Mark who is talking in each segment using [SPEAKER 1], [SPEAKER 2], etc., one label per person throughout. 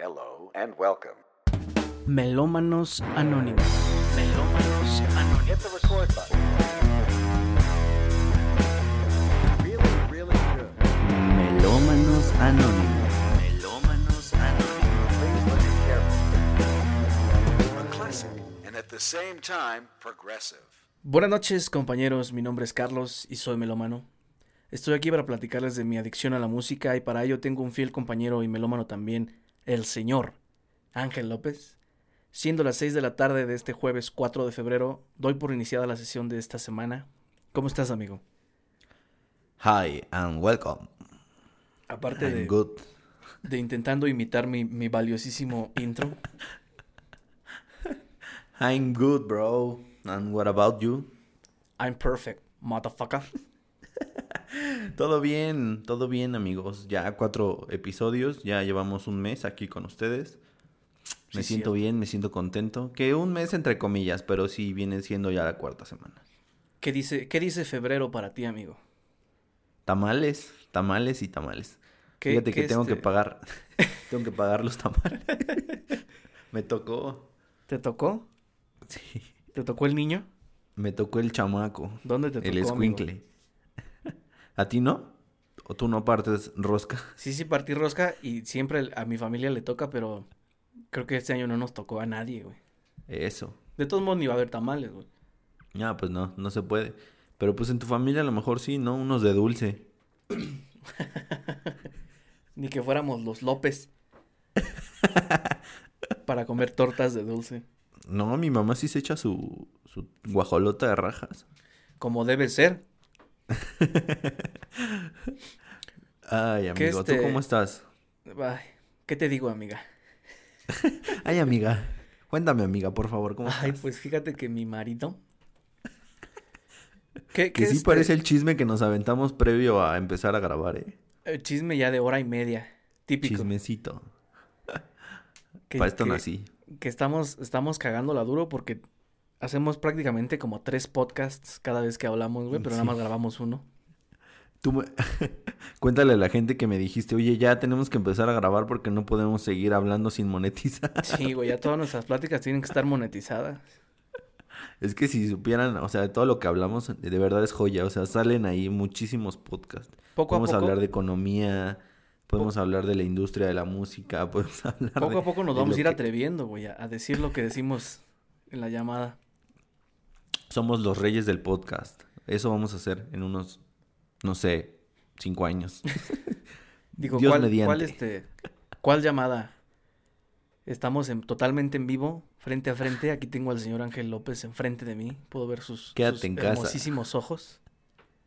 [SPEAKER 1] Hello and welcome.
[SPEAKER 2] Melómanos Anónimos. Melómanos Anónimos.
[SPEAKER 1] Hit the record button. Really, really good.
[SPEAKER 2] Melómanos Anónimos. Melómanos Anónimos.
[SPEAKER 1] Please listen carefully. A classic, and at the same time, progressive.
[SPEAKER 2] Buenas noches, compañeros. Mi nombre es Carlos y soy melómano. Estoy aquí para platicarles de mi adicción a la música y para ello tengo un fiel compañero y melómano también, el señor Ángel López. Siendo las 6 de la tarde de este jueves 4 de febrero, doy por iniciada la sesión de esta semana. ¿Cómo estás, amigo?
[SPEAKER 3] Hi and welcome.
[SPEAKER 2] Aparte
[SPEAKER 3] I'm
[SPEAKER 2] de,
[SPEAKER 3] good.
[SPEAKER 2] de intentando imitar mi, mi valiosísimo intro.
[SPEAKER 3] I'm good, bro. And what about you?
[SPEAKER 2] I'm perfect, motherfucker.
[SPEAKER 3] Todo bien, todo bien, amigos. Ya cuatro episodios, ya llevamos un mes aquí con ustedes. Me
[SPEAKER 2] Sí,
[SPEAKER 3] siento
[SPEAKER 2] cierto.
[SPEAKER 3] bien, me siento contento. Que un mes entre comillas, pero sí viene siendo ya la cuarta semana.
[SPEAKER 2] ¿Qué dice, ¿Qué dice febrero para ti, amigo?
[SPEAKER 3] Tamales, tamales y tamales.
[SPEAKER 2] ¿Qué-
[SPEAKER 3] Fíjate
[SPEAKER 2] qué
[SPEAKER 3] que tengo que
[SPEAKER 2] este-
[SPEAKER 3] pagar, tengo que pagar los tamales. me tocó,
[SPEAKER 2] ¿Te tocó?
[SPEAKER 3] sí,
[SPEAKER 2] ¿Te tocó el niño?
[SPEAKER 3] me tocó el chamaco.
[SPEAKER 2] ¿Dónde te tocó,
[SPEAKER 3] El
[SPEAKER 2] amigo?
[SPEAKER 3] ¿A ti no? ¿O tú no partes rosca?
[SPEAKER 2] Sí, sí, partí rosca y siempre a mi familia le toca, pero creo que este año no nos tocó a nadie, güey.
[SPEAKER 3] Eso.
[SPEAKER 2] De todos modos ni va a haber tamales, güey.
[SPEAKER 3] Ah, pues no, no se puede. Pero pues en tu familia a lo mejor sí, ¿no? Unos de dulce.
[SPEAKER 2] Ni que fuéramos los López. para comer tortas de dulce.
[SPEAKER 3] No, mi mamá sí se echa su, su guajolota de rajas.
[SPEAKER 2] Como debe ser.
[SPEAKER 3] Ay,
[SPEAKER 2] ¿Qué
[SPEAKER 3] amigo,
[SPEAKER 2] este-
[SPEAKER 3] ¿tú cómo estás?
[SPEAKER 2] Ay, ¿qué te digo, amiga?
[SPEAKER 3] Ay, amiga. Cuéntame, amiga, por favor, ¿cómo
[SPEAKER 2] Ay,
[SPEAKER 3] estás?
[SPEAKER 2] pues fíjate que mi marido... ¿Qué,
[SPEAKER 3] Que
[SPEAKER 2] qué
[SPEAKER 3] sí
[SPEAKER 2] este-
[SPEAKER 3] parece el chisme que nos aventamos previo a empezar a grabar, ¿eh?
[SPEAKER 2] eh, chisme ya de hora y media. Típico.
[SPEAKER 3] Chismecito.
[SPEAKER 2] Que-
[SPEAKER 3] Para esto
[SPEAKER 2] que-
[SPEAKER 3] nací.
[SPEAKER 2] que estamos, estamos cagándola duro porque hacemos prácticamente como tres podcasts cada vez que hablamos, güey, pero nada más grabamos uno.
[SPEAKER 3] Tú me- Cuéntale a la gente que me dijiste, oye, ya tenemos que empezar a grabar porque no podemos seguir hablando sin monetizar.
[SPEAKER 2] Sí, güey, ya todas nuestras pláticas tienen que estar monetizadas.
[SPEAKER 3] Es que si supieran, o sea, de todo lo que hablamos, de verdad es joya. O sea, salen ahí muchísimos podcasts.
[SPEAKER 2] Poco a
[SPEAKER 3] podemos
[SPEAKER 2] poco,
[SPEAKER 3] hablar de economía, podemos hablar de la industria de la música, podemos hablar
[SPEAKER 2] poco
[SPEAKER 3] de-
[SPEAKER 2] a poco nos vamos a ir
[SPEAKER 3] que-
[SPEAKER 2] atreviendo, güey, a, a decir lo que decimos en la llamada.
[SPEAKER 3] Somos los reyes del podcast. Eso vamos a hacer en unos, no sé, cinco años.
[SPEAKER 2] Digo,
[SPEAKER 3] Dios
[SPEAKER 2] ¿cuál,
[SPEAKER 3] mediante.
[SPEAKER 2] cuál, este, ¿cuál llamada? Estamos en, totalmente en vivo, frente a frente. Aquí tengo al señor Ángel López enfrente de mí. Puedo ver sus,
[SPEAKER 3] Quédate
[SPEAKER 2] sus
[SPEAKER 3] en casa.
[SPEAKER 2] hermosísimos ojos.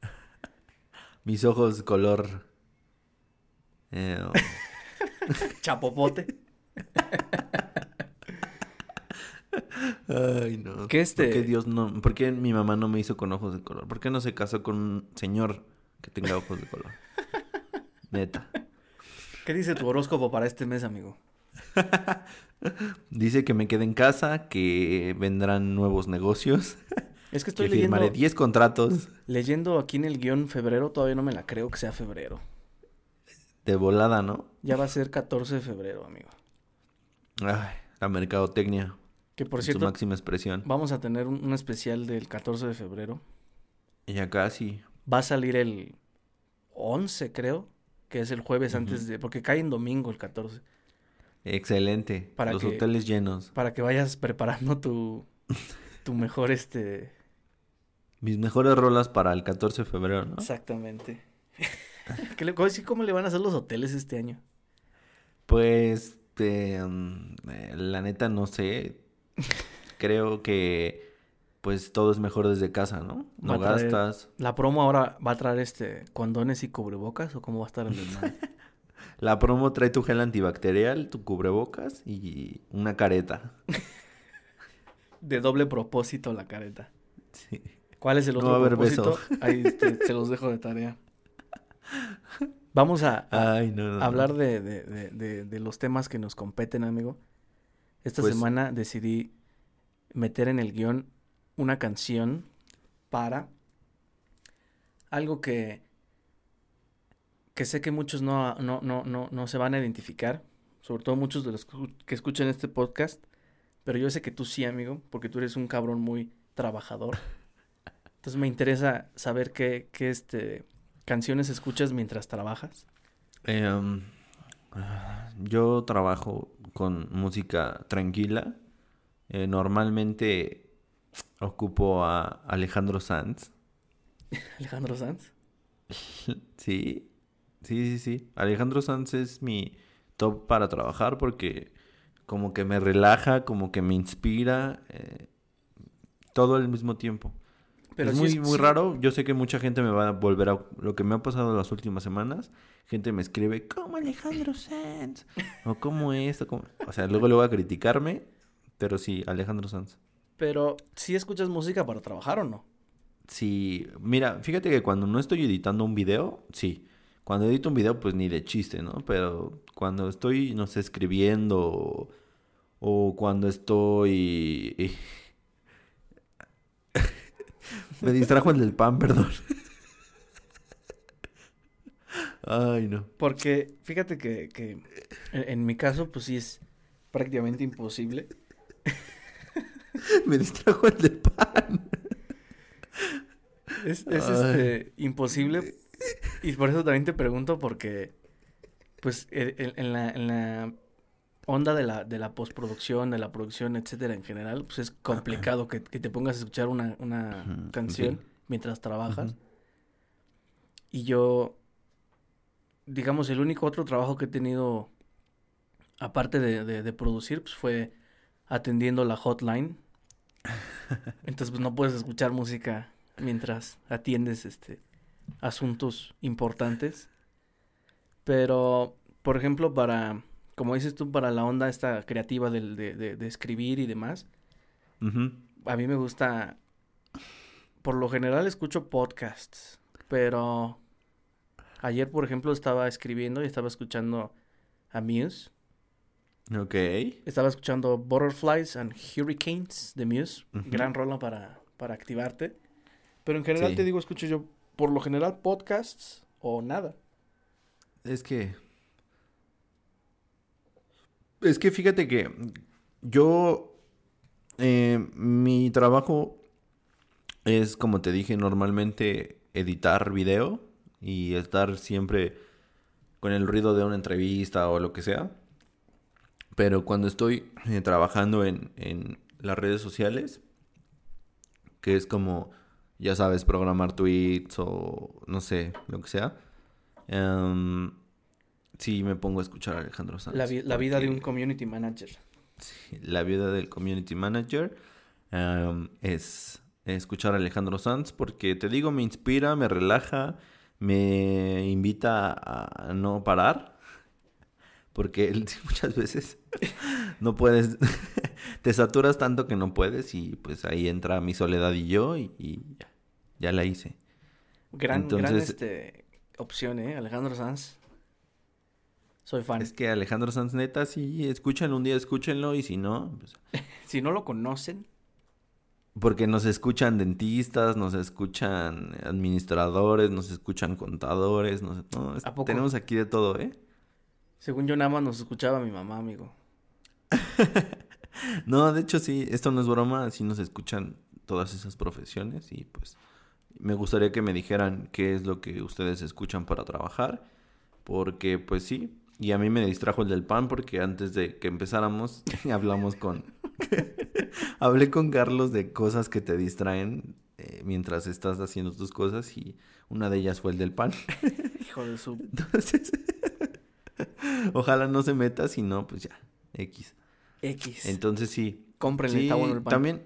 [SPEAKER 3] Mis ojos color... eh,
[SPEAKER 2] Chapopote.
[SPEAKER 3] Ay, no.
[SPEAKER 2] Que este-
[SPEAKER 3] ¿Por qué Dios no? ¿Por qué mi mamá no me hizo con ojos de color? ¿Por qué no se casó con un señor que tenga ojos de color? Neta.
[SPEAKER 2] ¿Qué dice tu horóscopo para este mes, amigo?
[SPEAKER 3] Dice que me quede en casa, que vendrán nuevos negocios,
[SPEAKER 2] Es que estoy
[SPEAKER 3] que
[SPEAKER 2] leyendo,
[SPEAKER 3] firmaré 10 contratos
[SPEAKER 2] leyendo aquí en el guion febrero, todavía no me la creo que sea febrero.
[SPEAKER 3] de volada, ¿no?
[SPEAKER 2] Ya va a ser 14 de febrero, amigo.
[SPEAKER 3] Ay, la mercadotecnia.
[SPEAKER 2] Que por
[SPEAKER 3] en su
[SPEAKER 2] cierto,
[SPEAKER 3] máxima expresión.
[SPEAKER 2] vamos a tener un, un especial del 14 de febrero.
[SPEAKER 3] Ya casi.
[SPEAKER 2] Va a salir el 11, creo, que es el jueves antes de... Porque cae en domingo el 14.
[SPEAKER 3] Excelente.
[SPEAKER 2] Para
[SPEAKER 3] Los
[SPEAKER 2] que-
[SPEAKER 3] hoteles llenos.
[SPEAKER 2] Para que vayas preparando tu, tu mejor, este...
[SPEAKER 3] Mis mejores rolas para el 14 de febrero, ¿no?
[SPEAKER 2] Exactamente. ¿Qué le, cómo, sí, ¿Cómo le van a hacer los hoteles este año?
[SPEAKER 3] Pues, eh, mm, eh, la neta no sé. Creo que, pues, todo es mejor desde casa, ¿no? No
[SPEAKER 2] traer-
[SPEAKER 3] gastas.
[SPEAKER 2] ¿La promo ahora va a traer este condones y cubrebocas o cómo va a estar el desmadre?
[SPEAKER 3] La promo trae tu gel antibacterial, tu cubrebocas y una careta.
[SPEAKER 2] De doble propósito la careta.
[SPEAKER 3] Sí.
[SPEAKER 2] ¿Cuál es el
[SPEAKER 3] No
[SPEAKER 2] otro
[SPEAKER 3] va a haber
[SPEAKER 2] propósito?
[SPEAKER 3] beso.
[SPEAKER 2] Ahí este, se los dejo de tarea. Vamos a, a
[SPEAKER 3] Ay, no, no, no.
[SPEAKER 2] hablar de, de- de- de- de los temas que nos competen, amigo. Esta
[SPEAKER 3] Pues-
[SPEAKER 2] semana decidí meter en el guion una canción para algo que, que sé que muchos no, no, no, no, no se van a identificar, sobre todo muchos de los que escuchan este podcast, pero yo sé que tú sí, amigo, porque tú eres un cabrón muy trabajador. Entonces me interesa saber qué, qué este, canciones escuchas mientras trabajas.
[SPEAKER 3] Em, yo trabajo con música tranquila. Eh, normalmente ocupo a Alejandro Sanz.
[SPEAKER 2] Alejandro Sanz.
[SPEAKER 3] sí, sí, sí, sí. Alejandro Sanz es mi top para trabajar porque como que me relaja, como que me inspira, eh, todo al mismo tiempo. Pero es muy, muy raro. Yo sé que mucha gente me va a volver a... Lo que me ha pasado las últimas semanas, gente me escribe, ¿cómo Alejandro Sanz? o ¿cómo esto? O sea, luego le voy a criticarme, pero sí, Alejandro Sanz.
[SPEAKER 2] Pero, ¿sí escuchas música para trabajar o no?
[SPEAKER 3] Sí, mira, fíjate que cuando no estoy editando un video, sí. Cuando edito un video, pues ni de chiste, ¿no? Pero cuando estoy, no sé, escribiendo o cuando estoy... Me distrajo el del pan, perdón. Ay, no.
[SPEAKER 2] Porque fíjate que, que en, mi caso, pues sí es prácticamente imposible.
[SPEAKER 3] Me distrajo el del pan.
[SPEAKER 2] Es, este, imposible. Y por eso también te pregunto, porque, pues, en, la, en la onda de la, de la postproducción, de la producción, etcétera, en general, pues es complicado que, te pongas a escuchar una, una canción mientras trabajas. Y yo, digamos, el único otro trabajo que he tenido, aparte de, de, producir, pues fue atendiendo la hotline. Entonces, pues no puedes escuchar música mientras atiendes este asuntos importantes. Pero, por ejemplo, para como dices tú, para la onda esta creativa de, de, escribir y demás, a mí me gusta, por lo general escucho podcasts, pero ayer, por ejemplo, estaba escribiendo y estaba escuchando a Muse.
[SPEAKER 3] Ok.
[SPEAKER 2] Estaba escuchando Butterflies and Hurricanes de Muse, gran rola para, para activarte. Pero en general te digo, escucho yo, por lo general, podcasts o nada.
[SPEAKER 3] Es que es que fíjate que yo, eh, mi trabajo es, como te dije, normalmente editar video y estar siempre con el ruido de una entrevista o lo que sea. Pero cuando estoy eh, trabajando en, en, las redes sociales, que es como, ya sabes, programar tweets o no sé, lo que sea, em, Sí, me pongo a escuchar a Alejandro Sanz.
[SPEAKER 2] La, vida de un community manager.
[SPEAKER 3] Sí, la vida del community manager es escuchar a Alejandro Sanz porque te digo, me inspira, me relaja, me invita a no parar. Porque él muchas veces no puedes, te saturas tanto que no puedes y pues ahí entra mi soledad y yo y, ya, la hice.
[SPEAKER 2] Gran, gran este, opción, ¿eh? Alejandro Sanz. Soy fan.
[SPEAKER 3] Es que Alejandro Sanz, neta, sí, escúchenlo un día, escúchenlo, y si no, pues...
[SPEAKER 2] si no lo conocen.
[SPEAKER 3] Porque nos escuchan dentistas, nos escuchan administradores, nos escuchan contadores, no, tenemos aquí de todo, ¿eh?
[SPEAKER 2] Según yo nada más nos escuchaba mi mamá, amigo.
[SPEAKER 3] no, de hecho sí, esto no es broma, sí nos escuchan todas esas profesiones y pues me gustaría que me dijeran qué es lo que ustedes escuchan para trabajar, porque pues sí, y a mí me distrajo el del pan porque antes de que empezáramos hablamos con... Hablé con Carlos de cosas que te distraen eh, mientras estás haciendo tus cosas y una de ellas fue el del pan.
[SPEAKER 2] Hijo de su...
[SPEAKER 3] Entonces... Ojalá no se meta, si no, pues ya, X.
[SPEAKER 2] X.
[SPEAKER 3] Entonces sí.
[SPEAKER 2] Cómprenle, está bueno el pan.
[SPEAKER 3] También...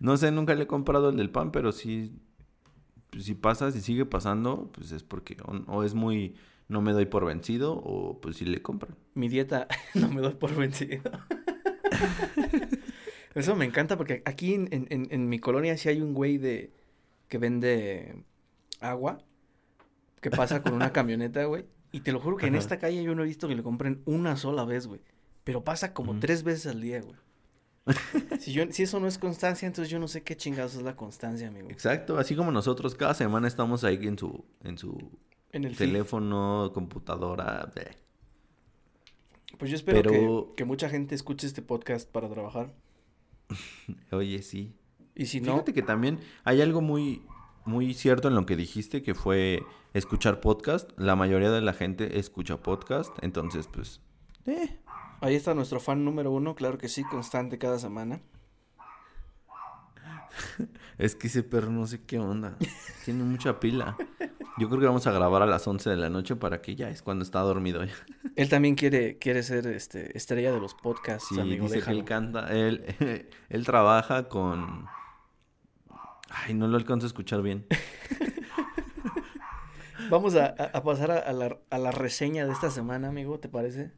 [SPEAKER 3] no sé, nunca le he comprado el del pan, pero sí... Si pasa, si sigue pasando, pues es porque o es muy no me doy por vencido o pues si le compran.
[SPEAKER 2] Mi dieta no me doy por vencido. Eso me encanta porque aquí en, en, en, mi colonia sí hay un güey de que vende agua que pasa con una camioneta, güey. Y te lo juro que en esta calle yo no he visto que le compren una sola vez, güey. Pero pasa como tres veces al día, güey. si, yo, si eso no es constancia, entonces yo no sé qué chingados es la constancia, amigo.
[SPEAKER 3] Exacto, así como nosotros cada semana estamos ahí en su, en su
[SPEAKER 2] en el
[SPEAKER 3] teléfono, computadora.
[SPEAKER 2] Pues yo espero
[SPEAKER 3] Pero-
[SPEAKER 2] que, que mucha gente escuche este podcast para trabajar.
[SPEAKER 3] Oye, sí.
[SPEAKER 2] Y si no,
[SPEAKER 3] Fíjate que también hay algo muy, muy cierto en lo que dijiste, que fue escuchar podcast. La mayoría de la gente escucha podcast, entonces pues... Eh,
[SPEAKER 2] ahí está nuestro fan número uno, claro que sí, constante cada semana.
[SPEAKER 3] es que ese perro no sé qué onda. Tiene mucha pila. Yo creo que vamos a grabar a las 11 de la noche para que ya es cuando está dormido. ya.
[SPEAKER 2] Él también quiere, quiere ser este, estrella de los podcasts,
[SPEAKER 3] Sí,
[SPEAKER 2] amigo.
[SPEAKER 3] dice que él canta, él, él trabaja con... Ay, no lo alcanzo a escuchar bien.
[SPEAKER 2] Vamos a, a- a pasar a, a la, a la reseña de esta semana, amigo, ¿te parece?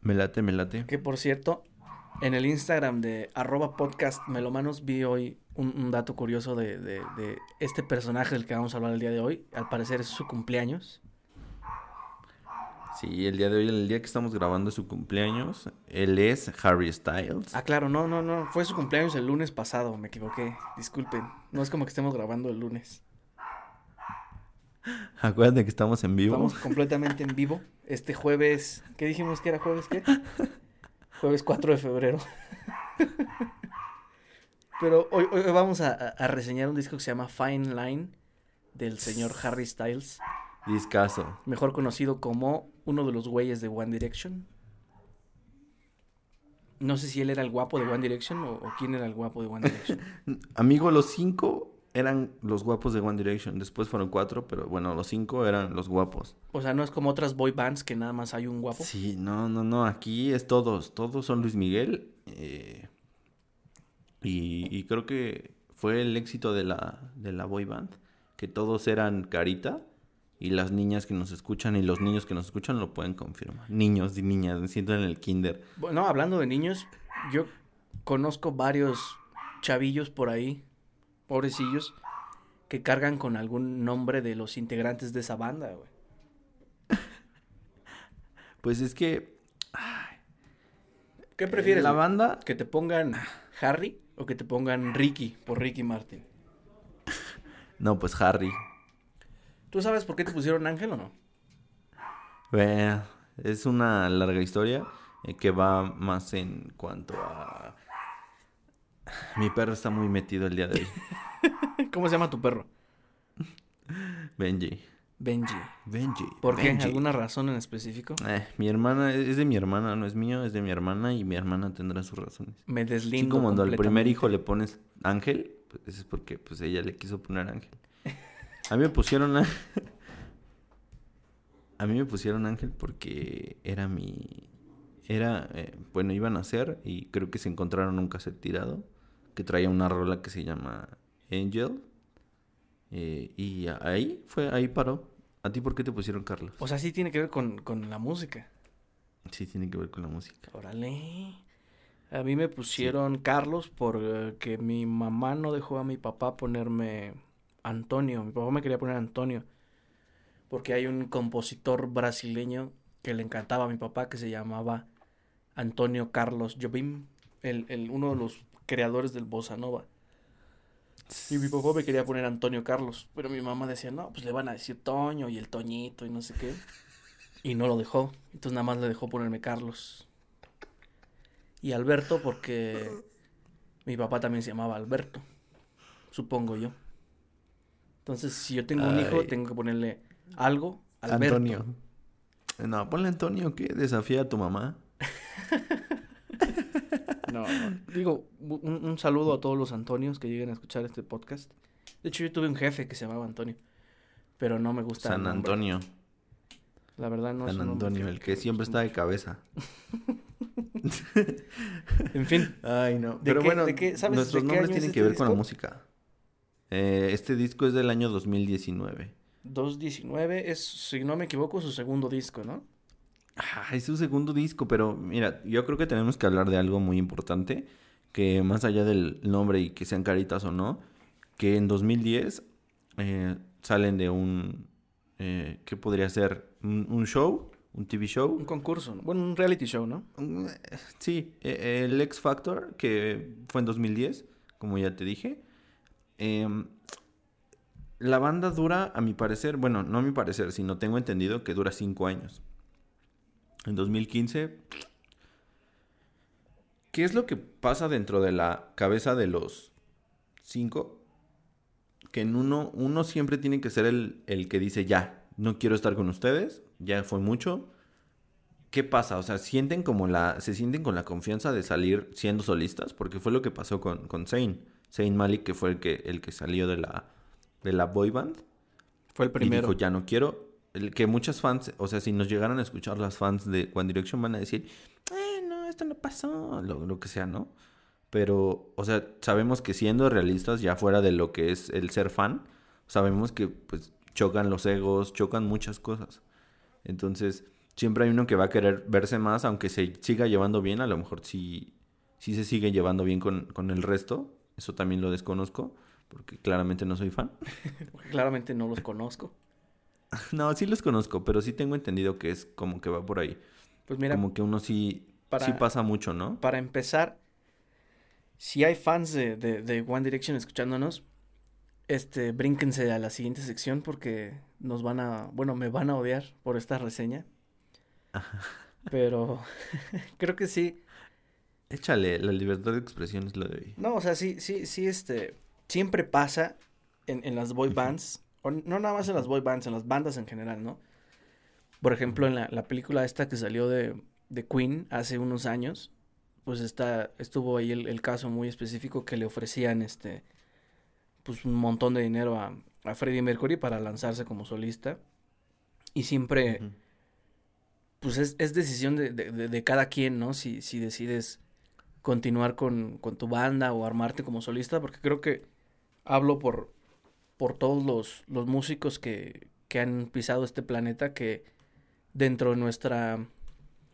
[SPEAKER 3] Me late, me late.
[SPEAKER 2] Que por cierto, en el Instagram de arroba podcast melomanos vi hoy un, un dato curioso de, de- de este personaje del que vamos a hablar el día de hoy. Al parecer es su cumpleaños.
[SPEAKER 3] Sí, el día de hoy, el día que estamos grabando es su cumpleaños. Él es Harry Styles.
[SPEAKER 2] Ah, claro, no, no, no. Fue su cumpleaños el lunes pasado, me equivoqué. Disculpen. No es como que estemos grabando el lunes.
[SPEAKER 3] Acuérdate que estamos en vivo.
[SPEAKER 2] Estamos completamente en vivo. Este jueves. ¿Qué dijimos que era jueves qué? Jueves 4 de febrero. Pero hoy, hoy vamos a, a- reseñar un disco que se llama Fine Line del señor Harry Styles,
[SPEAKER 3] Discaso.
[SPEAKER 2] mejor conocido como uno de los güeyes de One Direction. No sé si él era el guapo de One Direction o, o quién era el guapo de One Direction.
[SPEAKER 3] Amigo, los cinco eran los guapos de One Direction. Después fueron cuatro, pero bueno, los cinco eran los guapos.
[SPEAKER 2] O sea, no es como otras boy bands que nada más hay un guapo.
[SPEAKER 3] Sí, no, no, no. Aquí es todos. Todos son Luis Miguel. eh, y, y creo que fue el éxito de la, de la boy band. Que todos eran carita. Y las niñas que nos escuchan y los niños que nos escuchan lo pueden confirmar. Niños y niñas, me siento en el kinder.
[SPEAKER 2] Bueno, hablando de niños, yo conozco varios chavillos por ahí, pobrecillos, que cargan con algún nombre de los integrantes de esa banda, güey.
[SPEAKER 3] Pues es que
[SPEAKER 2] ¿Qué prefieres?
[SPEAKER 3] la
[SPEAKER 2] güey?
[SPEAKER 3] banda
[SPEAKER 2] ¿Que te pongan Harry o que te pongan Ricky por Ricky Martin?
[SPEAKER 3] No, pues Harry.
[SPEAKER 2] ¿Tú sabes por qué te pusieron Ángel o no?
[SPEAKER 3] Es una larga historia eh, que va más en cuanto a... Mi perro está muy metido el día de hoy.
[SPEAKER 2] ¿Cómo se llama tu perro?
[SPEAKER 3] Benji.
[SPEAKER 2] Benji.
[SPEAKER 3] Benji.
[SPEAKER 2] ¿Por qué?
[SPEAKER 3] Benji.
[SPEAKER 2] ¿Alguna razón en específico?
[SPEAKER 3] Eh, mi hermana, es de mi hermana, no es mío, es de mi hermana y mi hermana tendrá sus razones.
[SPEAKER 2] Me
[SPEAKER 3] Así
[SPEAKER 2] deslindo
[SPEAKER 3] como cuando al primer hijo le pones Ángel, pues eso es porque pues ella le quiso poner Ángel. A mí me pusieron a... A mí me pusieron Ángel porque era mi... Era, eh, bueno, iban a hacer y creo que se encontraron un cassette tirado que traía una rola que se llama Angel. Eh, y ahí fue, ahí paró. ¿A ti por qué te pusieron Carlos?
[SPEAKER 2] O sea, sí tiene que ver con, con la música.
[SPEAKER 3] Sí, tiene que ver con la música.
[SPEAKER 2] Órale. A mí me pusieron Carlos porque mi mamá no dejó a mi papá ponerme Antonio. Mi papá me quería poner Antonio. Porque hay un compositor brasileño que le encantaba a mi papá que se llamaba Antonio Carlos Jobim, el, el- uno de los creadores del bossa nova. Y mi papá me quería poner Antonio Carlos, pero mi mamá decía, no, pues le van a decir Toño y el Toñito y no sé qué. Y no lo dejó, entonces nada más le dejó ponerme Carlos. Y Alberto porque mi papá también se llamaba Alberto, supongo yo. Entonces, si yo tengo un hijo, tengo que ponerle algo, Alberto.
[SPEAKER 3] Antonio. No, ponle Antonio, ¿qué? Desafía a tu mamá.
[SPEAKER 2] No, no. Digo, un, un saludo a todos los Antonios que lleguen a escuchar este podcast. De hecho, yo tuve un jefe que se llamaba Antonio, pero no me gusta.
[SPEAKER 3] San. Antonio.
[SPEAKER 2] La verdad no es
[SPEAKER 3] San
[SPEAKER 2] un nombre
[SPEAKER 3] Antonio, el que siempre está de cabeza.
[SPEAKER 2] En fin,
[SPEAKER 3] Ay, no.
[SPEAKER 2] ¿De
[SPEAKER 3] Pero
[SPEAKER 2] qué-
[SPEAKER 3] bueno,
[SPEAKER 2] de qué- sabes
[SPEAKER 3] nuestros
[SPEAKER 2] de qué
[SPEAKER 3] nombres
[SPEAKER 2] es
[SPEAKER 3] tienen
[SPEAKER 2] este
[SPEAKER 3] que ver con la música. Eh, este disco es del año 2019.
[SPEAKER 2] 219 es, si no me equivoco, su segundo disco, ¿no?
[SPEAKER 3] Ah, es su segundo disco, pero mira, yo creo que tenemos que hablar de algo muy importante, que más allá del nombre y que sean caritas o no, que en 2010 eh, salen de un, eh, ¿qué podría ser? Un, un show, un TV show.
[SPEAKER 2] Un concurso, ¿no? bueno, un reality show, ¿no?
[SPEAKER 3] Mm, eh, Sí, eh, el X Factor, que fue en 2010, como ya te dije. Em, la banda dura, a mi parecer, bueno, no a mi parecer, sino tengo entendido que dura cinco años. En 2015. ¿Qué es lo que pasa dentro de la cabeza de los cinco? Que en uno, uno siempre tiene que ser el, el que dice ya, no quiero estar con ustedes, ya fue mucho. ¿Qué pasa? O sea, sienten como la, se sienten con la confianza de salir siendo solistas, porque fue lo que pasó con, con Zayn. Zayn Malik, que fue el que, el que salió de la, de la boy band.
[SPEAKER 2] Fue el primero.
[SPEAKER 3] Y dijo, ya no quiero. Que muchos fans, o sea, si nos llegaran a escuchar las fans de One Direction van a decir, eh, no, esto no pasó, lo, lo que sea, ¿no? Pero, o sea, sabemos que siendo realistas, ya fuera de lo que es el ser fan, sabemos que pues chocan los egos, chocan muchas cosas. Entonces, siempre hay uno que va a querer verse más, aunque se siga llevando bien, a lo mejor sí, sí se sigue llevando bien con, con el resto. Eso también lo desconozco, porque claramente no soy fan.
[SPEAKER 2] Claramente no los conozco.
[SPEAKER 3] no, sí los conozco, pero sí tengo entendido que es como que va por ahí.
[SPEAKER 2] Pues mira,
[SPEAKER 3] como que uno sí,
[SPEAKER 2] para-
[SPEAKER 3] sí pasa mucho, ¿no?
[SPEAKER 2] para empezar, si hay fans de, de, de One Direction escuchándonos, este, brínquense a la siguiente sección porque nos van a, bueno, me van a odiar por esta reseña. Pero creo que sí.
[SPEAKER 3] Échale, la libertad de expresión es lo de hoy.
[SPEAKER 2] No, o sea, sí, sí, sí, este, siempre pasa en, en las boy bands, o no nada más en las boy bands, en las bandas en general, ¿no? Por ejemplo, en la, la película esta que salió de, de Queen hace unos años, pues está, estuvo ahí el, el caso muy específico que le ofrecían, este, pues un montón de dinero a, a Freddie Mercury para lanzarse como solista. Y siempre, pues es, es decisión de, de- de- de cada quien, ¿no? Si, si decides continuar con, con tu banda o armarte como solista, porque creo que hablo por, por todos los, los músicos que, que han pisado este planeta, que dentro de nuestra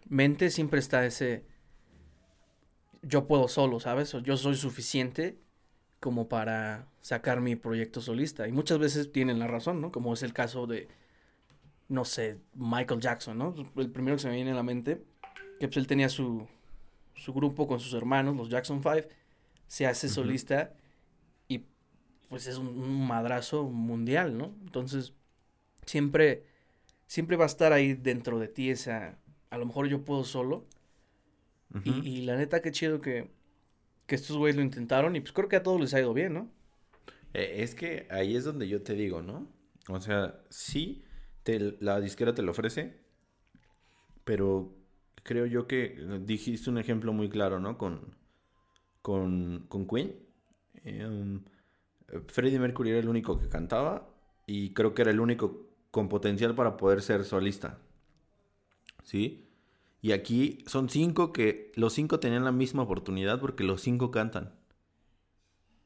[SPEAKER 2] mente siempre está ese yo puedo solo, ¿sabes? O yo soy suficiente como para sacar mi proyecto solista. Y muchas veces tienen la razón, ¿no? Como es el caso de, no sé, Michael Jackson, ¿no? El primero que se me viene a la mente, que pues él tenía su, su grupo con sus hermanos, los Jackson Five, se hace solista pues es un, madrazo mundial, ¿no? Entonces, siempre, siempre va a estar ahí dentro de ti esa, a lo mejor yo puedo solo, y, y la neta, qué chido que, que estos güeyes lo intentaron y pues creo que a todos les ha ido bien, ¿no?
[SPEAKER 3] Eh, Es que ahí es donde yo te digo, ¿no? O sea, sí, te- la disquera te lo ofrece, pero creo yo que dijiste un ejemplo muy claro, ¿no? Con, con, con Queen. Eh, um, Freddie Mercury era el único que cantaba y creo que era el único con potencial para poder ser solista. ¿Sí? Y aquí son cinco que los cinco tenían la misma oportunidad porque los cinco cantan.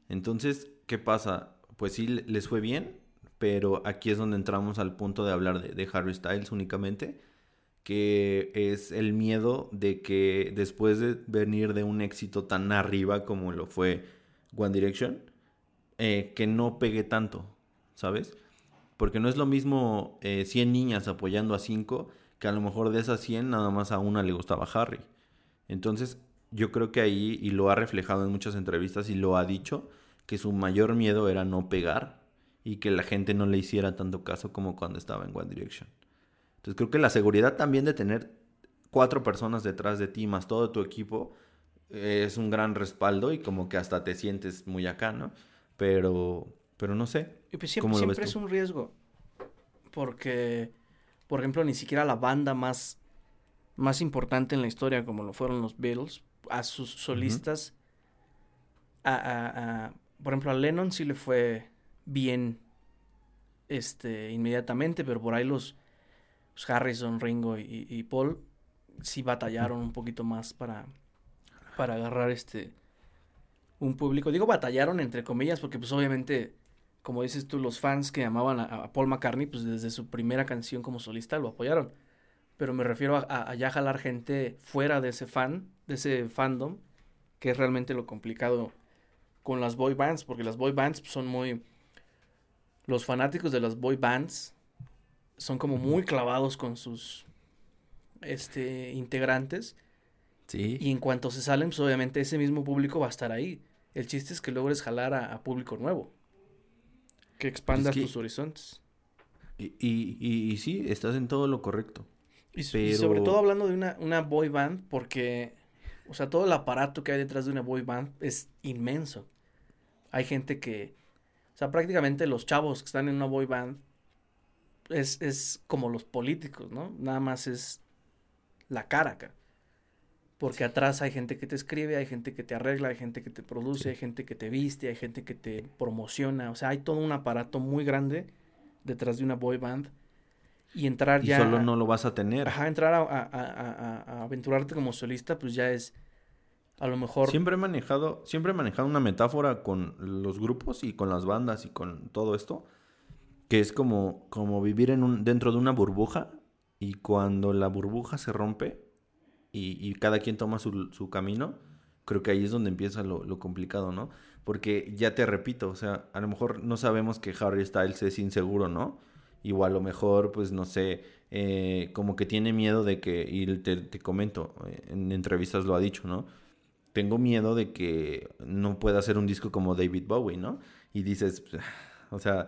[SPEAKER 3] Entonces, ¿qué pasa? Pues sí, le- les fue bien, pero aquí es donde entramos al punto de hablar de, de Harry Styles únicamente, que es el miedo de que después de venir de un éxito tan arriba como lo fue One Direction, eh, que no pegue tanto, ¿sabes? Porque no es lo mismo eh, 100 niñas apoyando a 5 que a lo mejor de esas 100 nada más a una le gustaba Harry. Entonces, yo creo que ahí, y lo ha reflejado en muchas entrevistas y lo ha dicho, que su mayor miedo era no pegar y que la gente no le hiciera tanto caso como cuando estaba en One Direction. Entonces, creo que la seguridad también de tener cuatro personas detrás de ti más todo tu equipo eh, es un gran respaldo y como que hasta te sientes muy acá, ¿no? Pero, pero no sé.
[SPEAKER 2] Y pues siempre,
[SPEAKER 3] ¿Cómo lo
[SPEAKER 2] siempre
[SPEAKER 3] ves
[SPEAKER 2] es un riesgo. Porque, por ejemplo, ni siquiera la banda más, más importante en la historia, como lo fueron los Beatles, a sus solistas, a, a- a- por ejemplo, a Lennon sí le fue bien este, inmediatamente, pero por ahí los, los Harrison, Ringo y, y Paul sí batallaron un poquito más para, para agarrar este un público. Digo batallaron entre comillas porque pues obviamente, como dices tú, los fans que amaban a, a Paul McCartney, pues desde su primera canción como solista lo apoyaron. Pero me refiero a, a- a ya jalar gente fuera de ese fan, de ese fandom, que es realmente lo complicado con las boy bands, porque las boy bands pues, son muy... Los fanáticos de las boy bands son como muy clavados con sus este integrantes
[SPEAKER 3] Sí.
[SPEAKER 2] y en cuanto se salen, pues obviamente ese mismo público va a estar ahí. El chiste es que logres jalar a, a público nuevo. Que expandas
[SPEAKER 3] que-
[SPEAKER 2] tus horizontes.
[SPEAKER 3] Y, y, y- y sí, estás en todo lo correcto.
[SPEAKER 2] Y, sobre todo hablando de una, una boy band, porque, o sea, todo el aparato que hay detrás de una boy band es inmenso. Hay gente que, o sea, prácticamente los chavos que están en una boy band es, es como los políticos, ¿no? Nada más es la cara acá. Porque atrás hay gente que te escribe, hay gente que te arregla, hay gente que te produce, hay gente que te viste, hay gente que te promociona. O sea, hay todo un aparato muy grande detrás de una boy band. Y entrar ya.
[SPEAKER 3] Y solo no lo vas a tener.
[SPEAKER 2] Ajá, entrar a, a, a, a, aventurarte como solista, pues ya es. A lo mejor.
[SPEAKER 3] Siempre he manejado, siempre he manejado una metáfora con los grupos y con las bandas y con todo esto. Que es como, como vivir en un, dentro de una burbuja. Y cuando la burbuja se rompe, y, cada quien toma su, camino, creo que ahí es donde empieza lo, complicado, ¿no? Porque ya te repito, o sea, a lo mejor no sabemos que Harry Styles es inseguro, ¿no? Igual a lo mejor, pues no sé, eh, como que tiene miedo de que, y te, te comento, en entrevistas lo ha dicho, ¿no? Tengo miedo de que no pueda hacer un disco como David Bowie, ¿no? Y dices, o sea,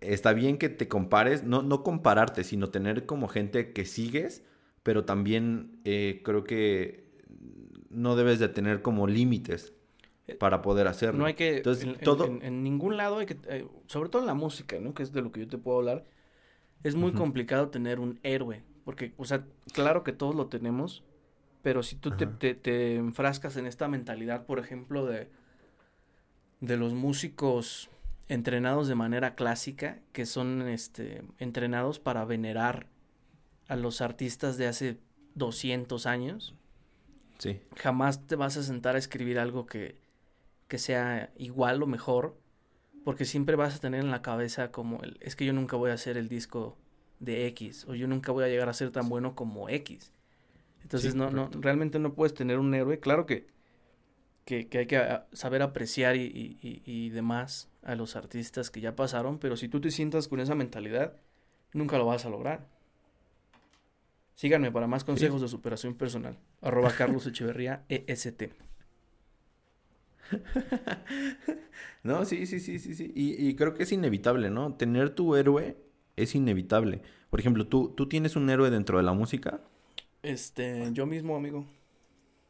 [SPEAKER 3] está bien que te compares, no, no compararte, sino tener como gente que sigues pero también eh, creo que no debes de tener como límites eh, para poder hacerlo.
[SPEAKER 2] No hay que, Entonces, en, todo... En, ningún lado hay que, eh, sobre todo en la música, ¿no? Que es de lo que yo te puedo hablar, es muy complicado tener un héroe, porque, o sea, claro que todos lo tenemos, pero si tú te, te, te, enfrascas en esta mentalidad, por ejemplo, de, de los músicos entrenados de manera clásica, que son este, entrenados para venerar a los artistas de hace 200 años.
[SPEAKER 3] Sí.
[SPEAKER 2] Jamás te vas a sentar a escribir algo que, que sea igual o mejor, porque siempre vas a tener en la cabeza como el, es que yo nunca voy a hacer el disco de X, o yo nunca voy a llegar a ser tan bueno como X. Entonces, no, no, realmente no puedes tener un héroe. Claro que, que, hay que ah, saber apreciar y, y, y, demás a los artistas que ya pasaron, pero si tú te sientas con esa mentalidad, nunca lo vas a lograr. Síganme para más consejos de superación personal. Arroba Carlos Echeverría EST.
[SPEAKER 3] no, sí, sí, sí, sí, sí. Y, creo que es inevitable, ¿no? Tener tu héroe es inevitable. Por ejemplo, ¿tú, ¿tú tienes un héroe dentro de la música?
[SPEAKER 2] Este, yo mismo, amigo.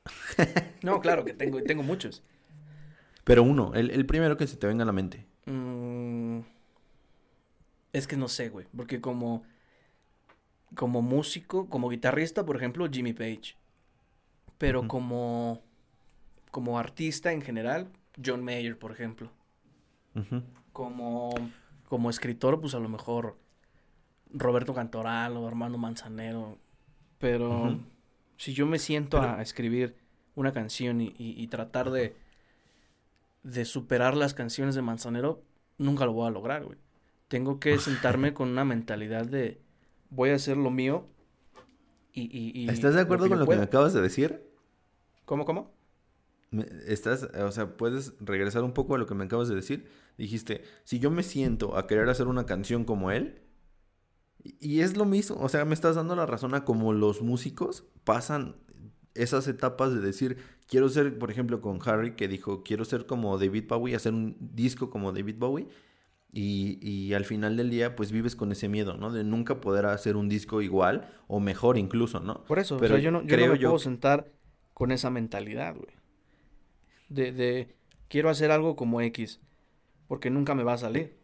[SPEAKER 2] no, claro que tengo, tengo muchos.
[SPEAKER 3] Pero uno, el, primero que se te venga a la mente.
[SPEAKER 2] Mm, es que no sé, güey. Porque como como músico, como guitarrista, por ejemplo, Jimmy Page. Pero como, como artista en general, John Mayer, por ejemplo. Como, como escritor, pues a lo mejor Roberto Cantoral o Armando Manzanero. Pero si yo me siento a escribir una canción y, y, tratar de, de superar las canciones de Manzanero, nunca lo voy a lograr, güey. Tengo que sentarme con una mentalidad de voy a hacer lo mío y...
[SPEAKER 3] ¿Estás de acuerdo con lo que me acabas de decir?
[SPEAKER 2] ¿Cómo, cómo?
[SPEAKER 3] Estás, o sea, puedes regresar un poco a lo que me acabas de decir. Dijiste, si yo me siento a querer hacer una canción como él, y es lo mismo, o sea, me estás dando la razón a como los músicos pasan esas etapas de decir, quiero ser, por ejemplo, con Harry, que dijo, quiero ser como David Bowie, hacer un disco como David Bowie. Y, y, al final del día, pues vives con ese miedo, ¿no? De nunca poder hacer un disco igual o mejor incluso, ¿no?
[SPEAKER 2] Por eso, pero yo no, yo no me puedo sentar con esa mentalidad, güey. De, de, quiero hacer algo como X, porque nunca me va a salir.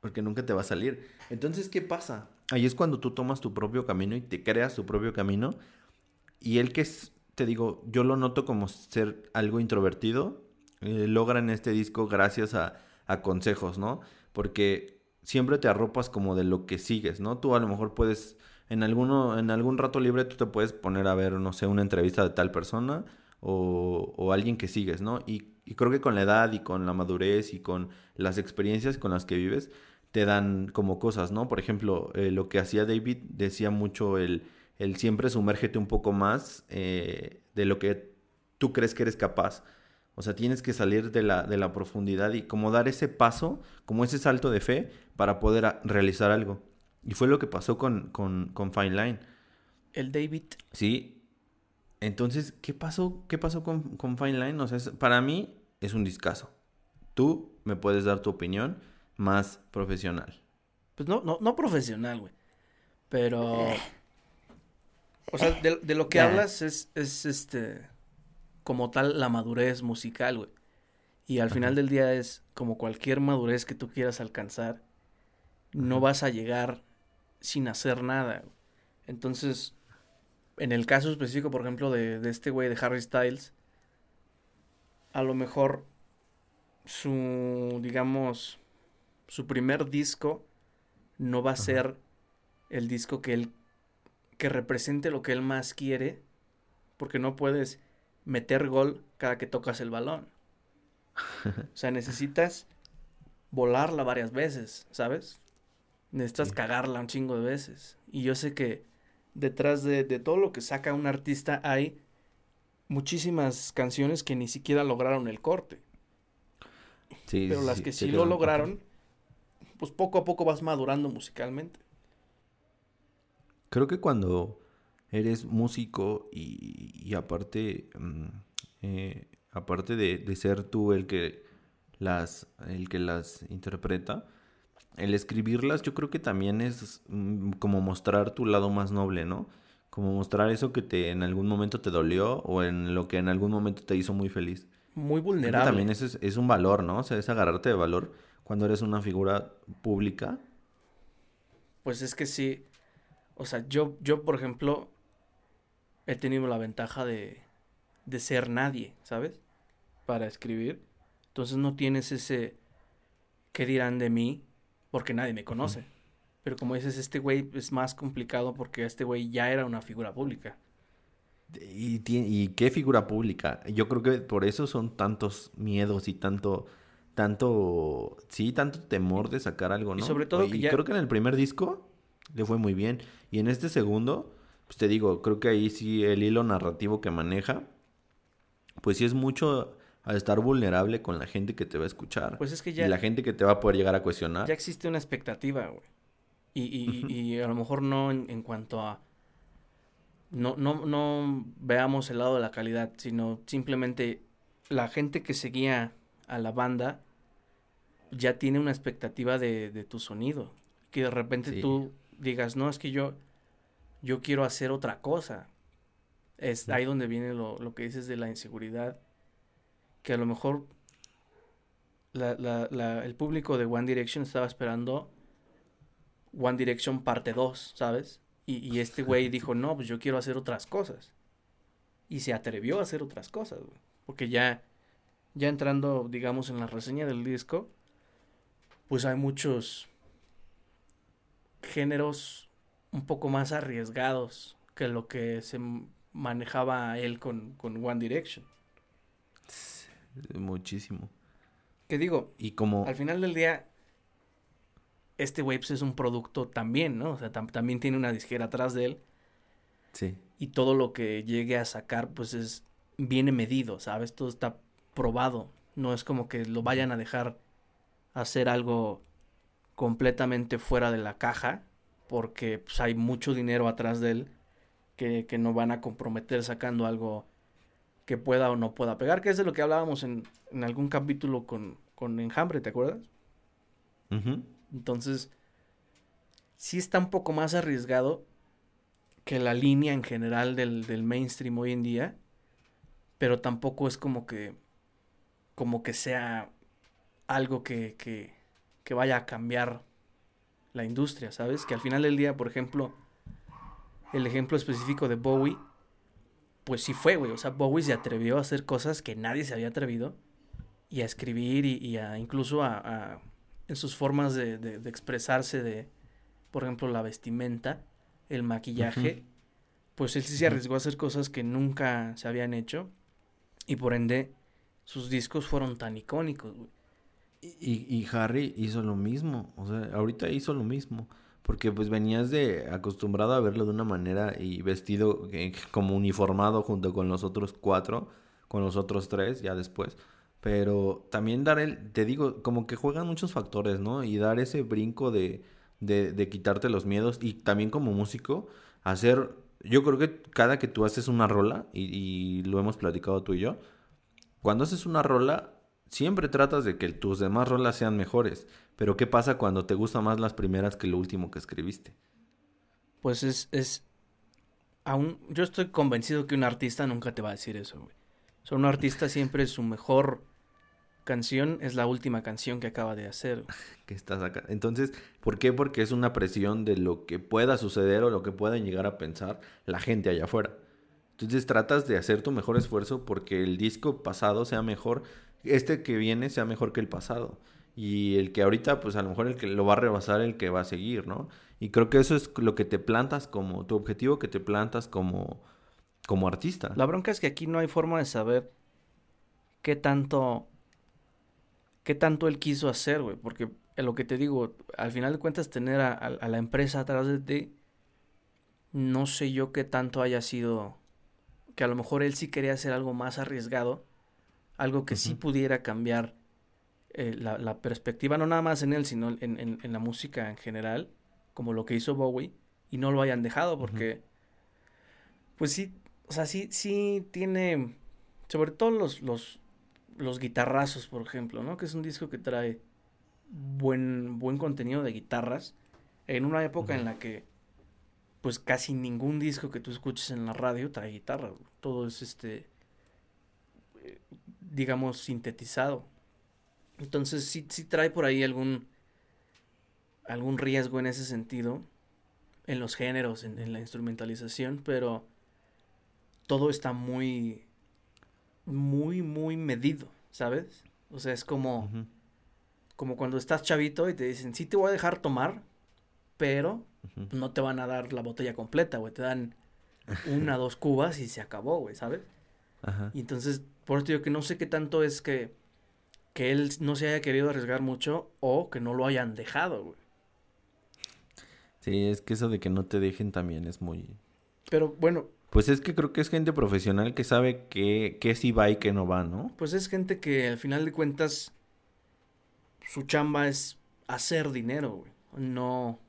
[SPEAKER 3] Porque nunca te va a salir. Entonces, ¿qué pasa? Ahí es cuando tú tomas tu propio camino y te creas tu propio camino. Y el que es, te digo, yo lo noto como ser algo introvertido, eh, logra en este disco gracias a, a consejos, ¿no? Porque siempre te arropas como de lo que sigues, ¿no? Tú a lo mejor puedes, en, alguno, en algún rato libre tú te puedes poner a ver, no sé, una entrevista de tal persona o, alguien que sigues, ¿no? Y, creo que con la edad y con la madurez y con las experiencias con las que vives, te dan como cosas, ¿no? Por ejemplo, eh, lo que hacía David decía mucho el, el siempre sumérgete un poco más eh, de lo que tú crees que eres capaz. O sea, tienes que salir de la, de la profundidad y como dar ese paso, como ese salto de fe para poder realizar algo. Y fue lo que pasó con, con, con Fine Line.
[SPEAKER 2] El David.
[SPEAKER 3] Sí. Entonces, ¿qué pasó, qué pasó con, con Fine Line? O sea, para mí es un discazo. Tú me puedes dar tu opinión más profesional.
[SPEAKER 2] Pues no, no, no profesional, güey. Pero. O sea, de, de lo que hablas es, es este, como tal, la madurez musical, güey. Y al final del día es como cualquier madurez que tú quieras alcanzar, no vas a llegar sin hacer nada. Entonces, en el caso específico, por ejemplo, de, de este güey de Harry Styles, a lo mejor su, digamos, su primer disco no va a ser el disco que él, que represente lo que él más quiere, porque no puedes meter gol cada que tocas el balón. O sea, necesitas volarla varias veces, ¿sabes? Necesitas cagarla un chingo de veces. Y yo sé que detrás de, de todo lo que saca un artista hay muchísimas canciones que ni siquiera lograron el corte.
[SPEAKER 3] Sí,
[SPEAKER 2] Pero las que sí lo lograron, pues poco a poco vas madurando musicalmente.
[SPEAKER 3] Creo que cuando eres músico y, y aparte, mm, eh, aparte de, de ser tú el que las, el que las interpreta, el escribirlas yo creo que también es mm, como mostrar tu lado más noble, ¿no? Como mostrar eso que te en algún momento te dolió o en lo que en algún momento te hizo muy feliz.
[SPEAKER 2] Muy vulnerable.
[SPEAKER 3] también eso es, es un valor, ¿no? O sea, es agarrarte de valor cuando eres una figura pública.
[SPEAKER 2] Pues es que sí. O sea, yo, yo, por ejemplo, he tenido la ventaja de, de ser nadie, ¿sabes? Para escribir. Entonces no tienes ese ¿qué dirán de mí? Porque nadie me conoce. Pero como dices, este güey es más complicado porque este güey ya era una figura pública.
[SPEAKER 3] Y, y qué figura pública. Yo creo que por eso son tantos miedos y tanto, tanto, sí, tanto temor de sacar algo,
[SPEAKER 2] Y
[SPEAKER 3] ¿no?
[SPEAKER 2] sobre todo
[SPEAKER 3] Y
[SPEAKER 2] que ya-
[SPEAKER 3] creo que en el primer disco le fue muy bien. Y en este segundo, pues te digo, creo que ahí sí el hilo narrativo que maneja, pues sí es mucho a estar vulnerable con la gente que te va a escuchar.
[SPEAKER 2] Pues es que
[SPEAKER 3] Y
[SPEAKER 2] ya,
[SPEAKER 3] la gente que te va a poder llegar a cuestionar.
[SPEAKER 2] ya existe una expectativa, güey. Y, y, y a lo mejor no en, en cuanto a... No, no, no veamos el lado de la calidad, sino simplemente la gente que seguía a la banda ya tiene una expectativa de, de tu sonido. Que de repente
[SPEAKER 3] Sí.
[SPEAKER 2] tú digas, no, es que yo, yo quiero hacer otra cosa. Es ahí donde viene lo, lo que dices de la inseguridad. Que a lo mejor la- la- la- el público de One Direction estaba esperando One Direction parte 2, ¿sabes? Y, y este güey dijo, no, pues yo quiero hacer otras cosas. Y se atrevió a hacer otras cosas, güey. Porque ya, ya entrando, digamos, en la reseña del disco, pues hay muchos géneros un poco más arriesgados que lo que se manejaba él con, con One Direction.
[SPEAKER 3] Muchísimo.
[SPEAKER 2] Que digo,
[SPEAKER 3] Y como...
[SPEAKER 2] al final del día, este güey pues, es un producto también, ¿no? O sea, tam- también tiene una disquera atrás de él
[SPEAKER 3] Sí.
[SPEAKER 2] y todo lo que llegue a sacar, pues es viene medido, ¿sabes? Todo está probado. No es como que lo vayan a dejar hacer algo completamente fuera de la caja, porque pues, hay mucho dinero atrás de él que, que no van a comprometer sacando algo que pueda o no pueda pegar, que es de lo que hablábamos en, en algún capítulo con, con Enjambre, ¿te acuerdas? Entonces, sí está un poco más arriesgado que la línea en general del, del mainstream hoy en día, pero tampoco es como que, como que sea algo que, que, que vaya a cambiar la industria, ¿sabes? Que al final del día, por ejemplo, el ejemplo específico de Bowie, pues sí fue, güey. O sea, Bowie se atrevió a hacer cosas que nadie se había atrevido y a escribir y, y a incluso a, a- en sus formas de, de- de expresarse de, por ejemplo, la vestimenta, el maquillaje, pues él sí se arriesgó a hacer cosas que nunca se habían hecho y por ende sus discos fueron tan icónicos, güey.
[SPEAKER 3] Y, y Harry hizo lo mismo, o sea, ahorita hizo lo mismo, porque pues venías de acostumbrado a verlo de una manera y vestido eh, como uniformado junto con los otros cuatro, con los otros tres ya después, pero también dar el, te digo, como que juegan muchos factores, ¿no? Y dar ese brinco de, de, de quitarte los miedos y también como músico, hacer, yo creo que cada que tú haces una rola, y, y lo hemos platicado tú y yo, cuando haces una rola, siempre tratas de que tus demás rolas sean mejores. Pero ¿qué pasa cuando te gustan más las primeras que lo último que escribiste?
[SPEAKER 2] Pues es, es aún, yo estoy convencido que un artista nunca te va a decir eso, güey. O sea, un artista siempre su mejor canción es la última canción que acaba de hacer.
[SPEAKER 3] Que estás acá. Entonces, ¿por qué? Porque es una presión de lo que pueda suceder o lo que puedan llegar a pensar la gente allá afuera. Entonces tratas de hacer tu mejor esfuerzo porque el disco pasado sea mejor, este que viene sea mejor que el pasado. Y el que ahorita, pues a lo mejor el que lo va a rebasar, el que va a seguir, ¿no? Y creo que eso es lo que te plantas como, tu objetivo que te plantas como, como artista.
[SPEAKER 2] La bronca es que aquí no hay forma de saber qué tanto, qué tanto él quiso hacer, güey. Porque lo que te digo, al final de cuentas tener a, a la empresa atrás de ti, no sé yo qué tanto haya sido que a lo mejor él sí quería hacer algo más arriesgado, algo que sí pudiera cambiar eh, la, perspectiva, no nada más en él, sino en, la música en general, como lo que hizo Bowie, y no lo hayan dejado porque, pues sí, o sea, sí, sí tiene, sobre todo los, los, los guitarrazos, por ejemplo, ¿no? Que es un disco que trae buen, buen contenido de guitarras, en una época en la que pues casi ningún disco que tú escuches en la radio trae guitarra. Todo es este, digamos, sintetizado. Entonces sí, sí trae por ahí algún, algún riesgo en ese sentido, en los géneros, en, la instrumentalización, pero todo está muy, muy, muy medido, ¿sabes? O sea, es como, como cuando estás chavito y te dicen, sí te voy a dejar tomar, pero no te van a dar la botella completa, güey. Te dan una, dos cubas y se acabó, güey, ¿sabes? Ajá. Y entonces, por eso digo que no sé qué tanto es que, que él no se haya querido arriesgar mucho o que no lo hayan dejado, güey.
[SPEAKER 3] Sí, es que eso de que no te dejen también es muy...
[SPEAKER 2] Pero bueno...
[SPEAKER 3] Pues es que creo que es gente profesional que sabe que, que sí va y que no va, ¿no?
[SPEAKER 2] Pues es gente que al final de cuentas su chamba es hacer dinero, güey. No,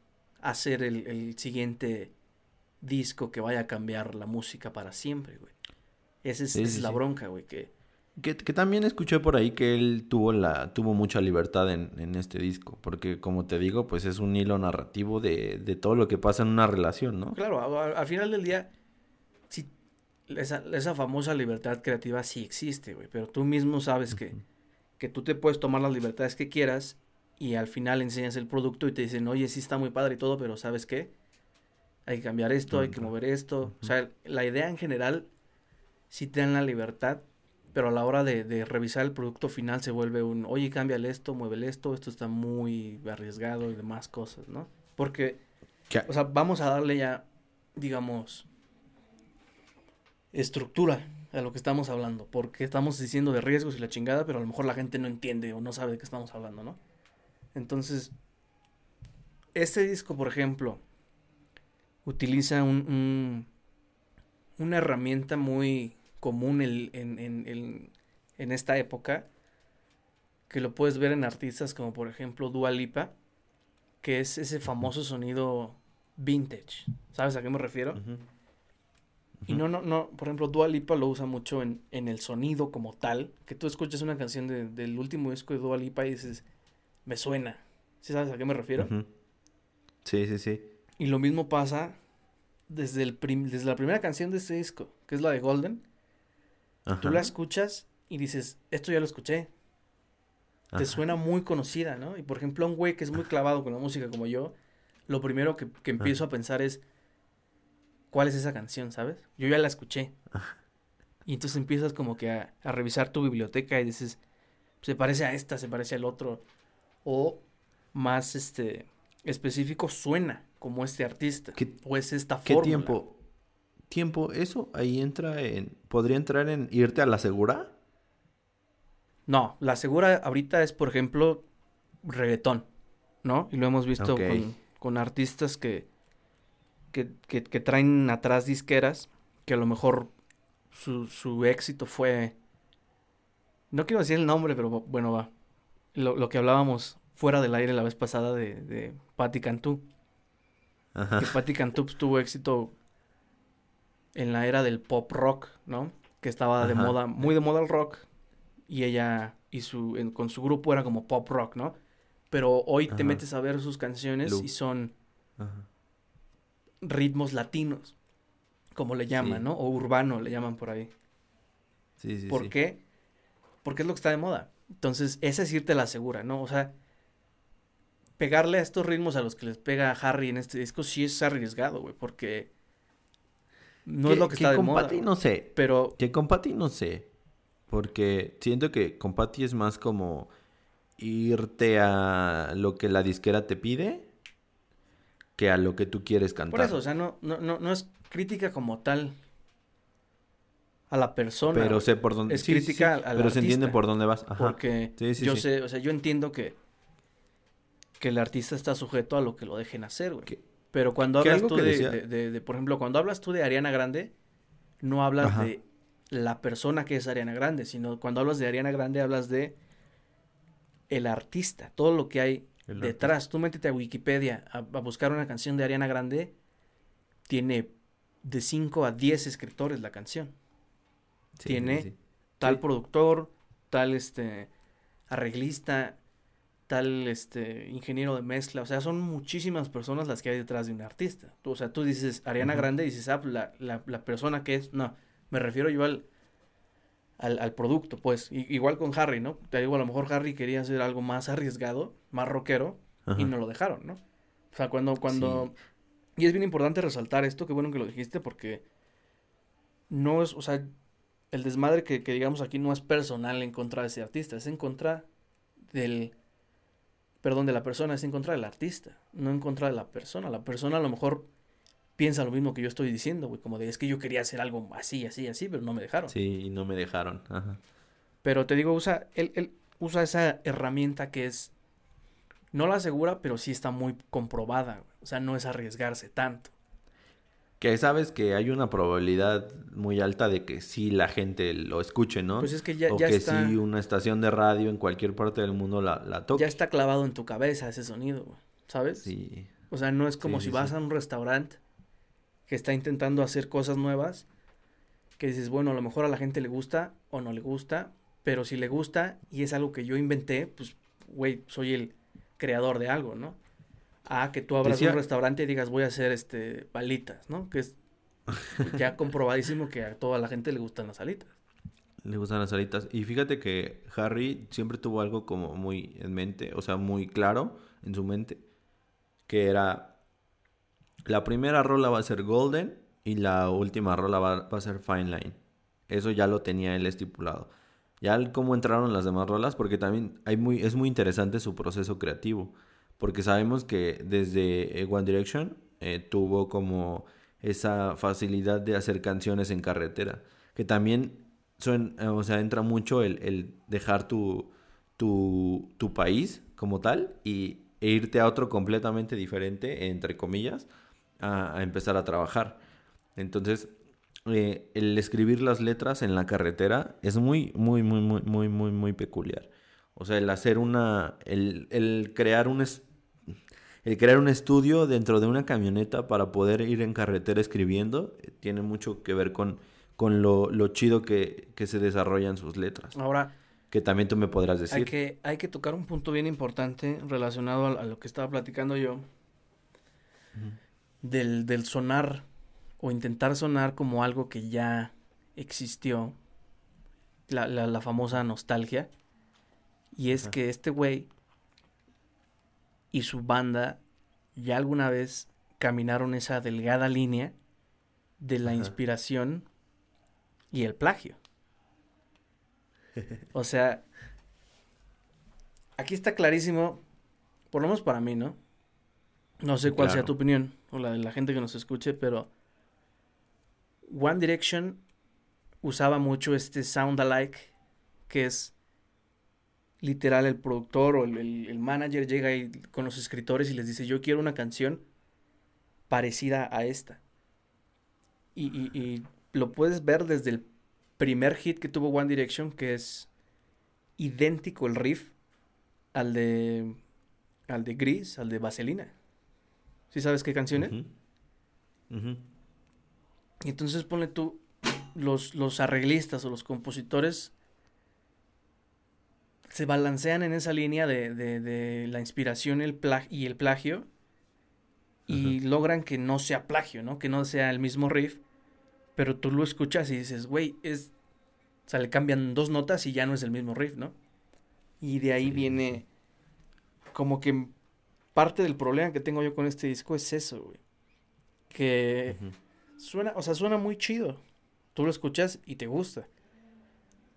[SPEAKER 2] hacer el, siguiente disco que vaya a cambiar la música para siempre, güey. Esa es, la bronca, güey, que...
[SPEAKER 3] que... también escuché por ahí que él tuvo la tuvo mucha libertad en, este disco, porque como te digo, pues es un hilo narrativo de, todo lo que pasa en una relación, ¿no?
[SPEAKER 2] Claro, al final del día, sí, esa, esa famosa libertad creativa sí existe, güey, pero tú mismo sabes que, que tú te puedes tomar las libertades que quieras y al final enseñas el producto y te dicen, oye, sí está muy padre y todo, pero ¿sabes qué? Hay que cambiar esto, hay que mover esto. O sea, la idea en general sí te dan la libertad, pero a la hora de, revisar el producto final se vuelve un, oye, cámbiale esto, muévele esto, esto está muy arriesgado y demás cosas, ¿no? Porque, o sea, vamos a darle ya, digamos, estructura a lo que estamos hablando, porque estamos diciendo de riesgos y la chingada, pero a lo mejor la gente no entiende o no sabe de qué estamos hablando, ¿no? Entonces, este disco, por ejemplo, utiliza un, una herramienta muy común en, esta época, que lo puedes ver en artistas como por ejemplo Dua Lipa, que es ese famoso sonido vintage. ¿Sabes a qué me refiero? Y no, no, no, por ejemplo, Dua Lipa lo usa mucho en, el sonido como tal, que tú escuchas una canción del último disco de Dua Lipa y dices, me suena. ¿Sí sabes a qué me refiero?
[SPEAKER 3] Sí, sí, sí.
[SPEAKER 2] Y lo mismo pasa desde, el desde la primera canción de este disco, que es la de Golden. Tú la escuchas y dices, esto ya lo escuché. Te suena muy conocida, ¿no? Y por ejemplo, un güey que es muy clavado con la música como yo, lo primero que, empiezo a pensar es, ¿cuál es esa canción, sabes? Yo ya la escuché. Y entonces empiezas como que a, a, revisar tu biblioteca y dices, se parece a esta, se parece al otro o más este específico suena como este artista o es esta
[SPEAKER 3] ¿Qué tiempo? Tiempo, eso ahí entra en podría entrar en irte a la segura?
[SPEAKER 2] No, la segura ahorita es por ejemplo reggaetón, ¿no? Y lo hemos visto con, artistas que que, que que, traen atrás disqueras que a lo mejor su, su éxito fue no quiero decir el nombre, pero bueno, va lo, que hablábamos fuera del aire la vez pasada de, de Patti Cantú. Que Patti Cantú pues, tuvo éxito en la era del pop rock, ¿no? Que estaba de moda, muy de moda el rock. Y ella y su, con su grupo era como pop rock, ¿no? Pero hoy te metes a ver sus canciones y son ritmos latinos. como le llaman,
[SPEAKER 3] Sí.
[SPEAKER 2] ¿no? O urbano le llaman por ahí.
[SPEAKER 3] Sí, sí,
[SPEAKER 2] ¿Por
[SPEAKER 3] sí.
[SPEAKER 2] qué? Porque es lo que está de moda. Entonces, esa sí te la asegura, ¿no? O sea, pegarle a estos ritmos a los que les pega Harry en este disco sí es arriesgado, güey, porque no es
[SPEAKER 3] Que-
[SPEAKER 2] lo que está de
[SPEAKER 3] con
[SPEAKER 2] moda.
[SPEAKER 3] Patty no sé.
[SPEAKER 2] Pero
[SPEAKER 3] Que con Patty no sé. Porque siento que con Patty es más como irte a lo que la disquera te pide que a lo que tú quieres cantar.
[SPEAKER 2] por eso, o sea, no, no, no, no es crítica como tal a la persona.
[SPEAKER 3] pero sé por dónde
[SPEAKER 2] es
[SPEAKER 3] sí, sí,
[SPEAKER 2] crítica
[SPEAKER 3] sí,
[SPEAKER 2] al- al
[SPEAKER 3] Pero se entiende por dónde vas. Ajá.
[SPEAKER 2] Porque
[SPEAKER 3] Sí, sí,
[SPEAKER 2] yo
[SPEAKER 3] sí.
[SPEAKER 2] sé, o sea, yo entiendo que que el artista está sujeto a lo que lo dejen hacer, güey.
[SPEAKER 3] Que-
[SPEAKER 2] Pero cuando hablas tú de, de- de- de- por ejemplo, cuando hablas tú de Ariana Grande, no hablas
[SPEAKER 3] Ajá.
[SPEAKER 2] de la persona que es Ariana Grande, sino cuando hablas de Ariana Grande hablas de el artista, todo lo que hay
[SPEAKER 3] El
[SPEAKER 2] detrás. Tú métete a Wikipedia a, a buscar una canción de Ariana Grande, tiene de 5 a 10 escritores la canción.
[SPEAKER 3] Sí,
[SPEAKER 2] tiene
[SPEAKER 3] sí.
[SPEAKER 2] Tal
[SPEAKER 3] Sí.
[SPEAKER 2] productor, tal este arreglista, tal este ingeniero de mezcla, o sea, son muchísimas personas las que hay detrás de un artista. Tú, o sea, tú dices Ariana. Grande y dices, ah, la, la, la persona que es, no, me refiero yo al, al, al producto, pues, I- igual con Harry, ¿no? Te digo, a lo mejor Harry quería hacer algo más arriesgado, más rockero, y no lo dejaron, ¿no? O sea, cuando, cuando, y es bien importante resaltar esto, qué bueno que lo dijiste, porque no es, o sea, el desmadre que, que digamos aquí no es personal en contra de ese artista, es en contra del, perdón, de la persona, es en contra del artista, no en contra de la persona. La persona a lo mejor piensa lo mismo que yo estoy diciendo, güey, como de, es que yo quería hacer algo así, así, así, pero no me dejaron.
[SPEAKER 3] Sí, no me dejaron. Ajá.
[SPEAKER 2] Pero te digo, usa, él, él usa esa herramienta que es, no la segura, pero sí está muy comprobada, güey. o sea, no es arriesgarse tanto.
[SPEAKER 3] Que sabes que hay una probabilidad muy alta de que sí la gente lo escuche, ¿no?
[SPEAKER 2] Pues es que ya,
[SPEAKER 3] o
[SPEAKER 2] ya
[SPEAKER 3] que
[SPEAKER 2] está,
[SPEAKER 3] sí una estación de radio en cualquier parte del mundo la, la toque.
[SPEAKER 2] ya está clavado en tu cabeza ese sonido, ¿sabes?
[SPEAKER 3] Sí.
[SPEAKER 2] O sea, no es como
[SPEAKER 3] Sí,
[SPEAKER 2] si
[SPEAKER 3] sí,
[SPEAKER 2] vas
[SPEAKER 3] sí.
[SPEAKER 2] a un restaurante que está intentando hacer cosas nuevas, que dices, bueno, a lo mejor a la gente le gusta o no le gusta, pero si le gusta y es algo que yo inventé, pues, güey, soy el creador de algo, ¿no? Ah, que tú abras
[SPEAKER 3] Decía-
[SPEAKER 2] un restaurante y digas, voy a hacer, este, palitas, ¿no? Que es ya comprobadísimo que a toda la gente le gustan las alitas.
[SPEAKER 3] Le gustan las alitas. Y fíjate que Harry siempre tuvo algo como muy en mente, o sea, muy claro en su mente, que era la primera rola va a ser Golden y la última rola va, va a ser Fine Line. Eso ya lo tenía él estipulado. Ya el cómo entraron las demás rolas, porque también hay muy, es muy interesante su proceso creativo, porque sabemos que desde eh, One Direction eh, tuvo como esa facilidad de hacer canciones en carretera, que también suen- eh, o sea, entra mucho el, el dejar tu, tu, tu país como tal y, e irte a otro completamente diferente, entre comillas, a, empezar a trabajar. Entonces, el escribir las letras en la carretera es muy, muy, muy, muy, muy, muy, muy peculiar. O sea, el hacer una, el, el crear un, el crear un estudio dentro de una camioneta para poder ir en carretera escribiendo eh, tiene mucho que ver con, con lo, lo chido que, que se desarrollan sus letras.
[SPEAKER 2] Ahora,
[SPEAKER 3] Que también tú me podrás
[SPEAKER 2] hay
[SPEAKER 3] decir.
[SPEAKER 2] que, hay que tocar un punto bien importante relacionado a, a lo que estaba platicando yo. del, del sonar o intentar sonar como algo que ya existió. La, la, la famosa nostalgia. Y es
[SPEAKER 3] Ajá.
[SPEAKER 2] que este güey y su banda ya alguna vez caminaron esa delgada línea de la
[SPEAKER 3] Ajá.
[SPEAKER 2] inspiración y el plagio. O sea, aquí está clarísimo, por lo menos para mí, ¿no? No sé cuál sea tu opinión o la de la gente que nos escuche, pero One Direction usaba mucho este sound alike, que es literal el productor o el, el- el manager llega ahí con los escritores y les dice, yo quiero una canción parecida a esta. Y, y- y lo puedes ver desde el primer hit que tuvo One Direction, que es idéntico el riff al de al de Gris, al de Vaselina. ¿Sí sabes qué canción es? Y entonces ponle tú, los, los arreglistas o los compositores se balancean en esa línea de, de- de la inspiración el y el plagio y logran que no sea plagio, ¿no? Que no sea el mismo riff, Pero tú lo escuchas y dices, güey, es... O sea, le cambian dos notas y ya no es el mismo riff, ¿no? Y de ahí
[SPEAKER 3] Sí.
[SPEAKER 2] viene como que parte del problema que tengo yo con este disco es eso, güey. Que suena, o sea, suena muy chido. Tú lo escuchas y te gusta.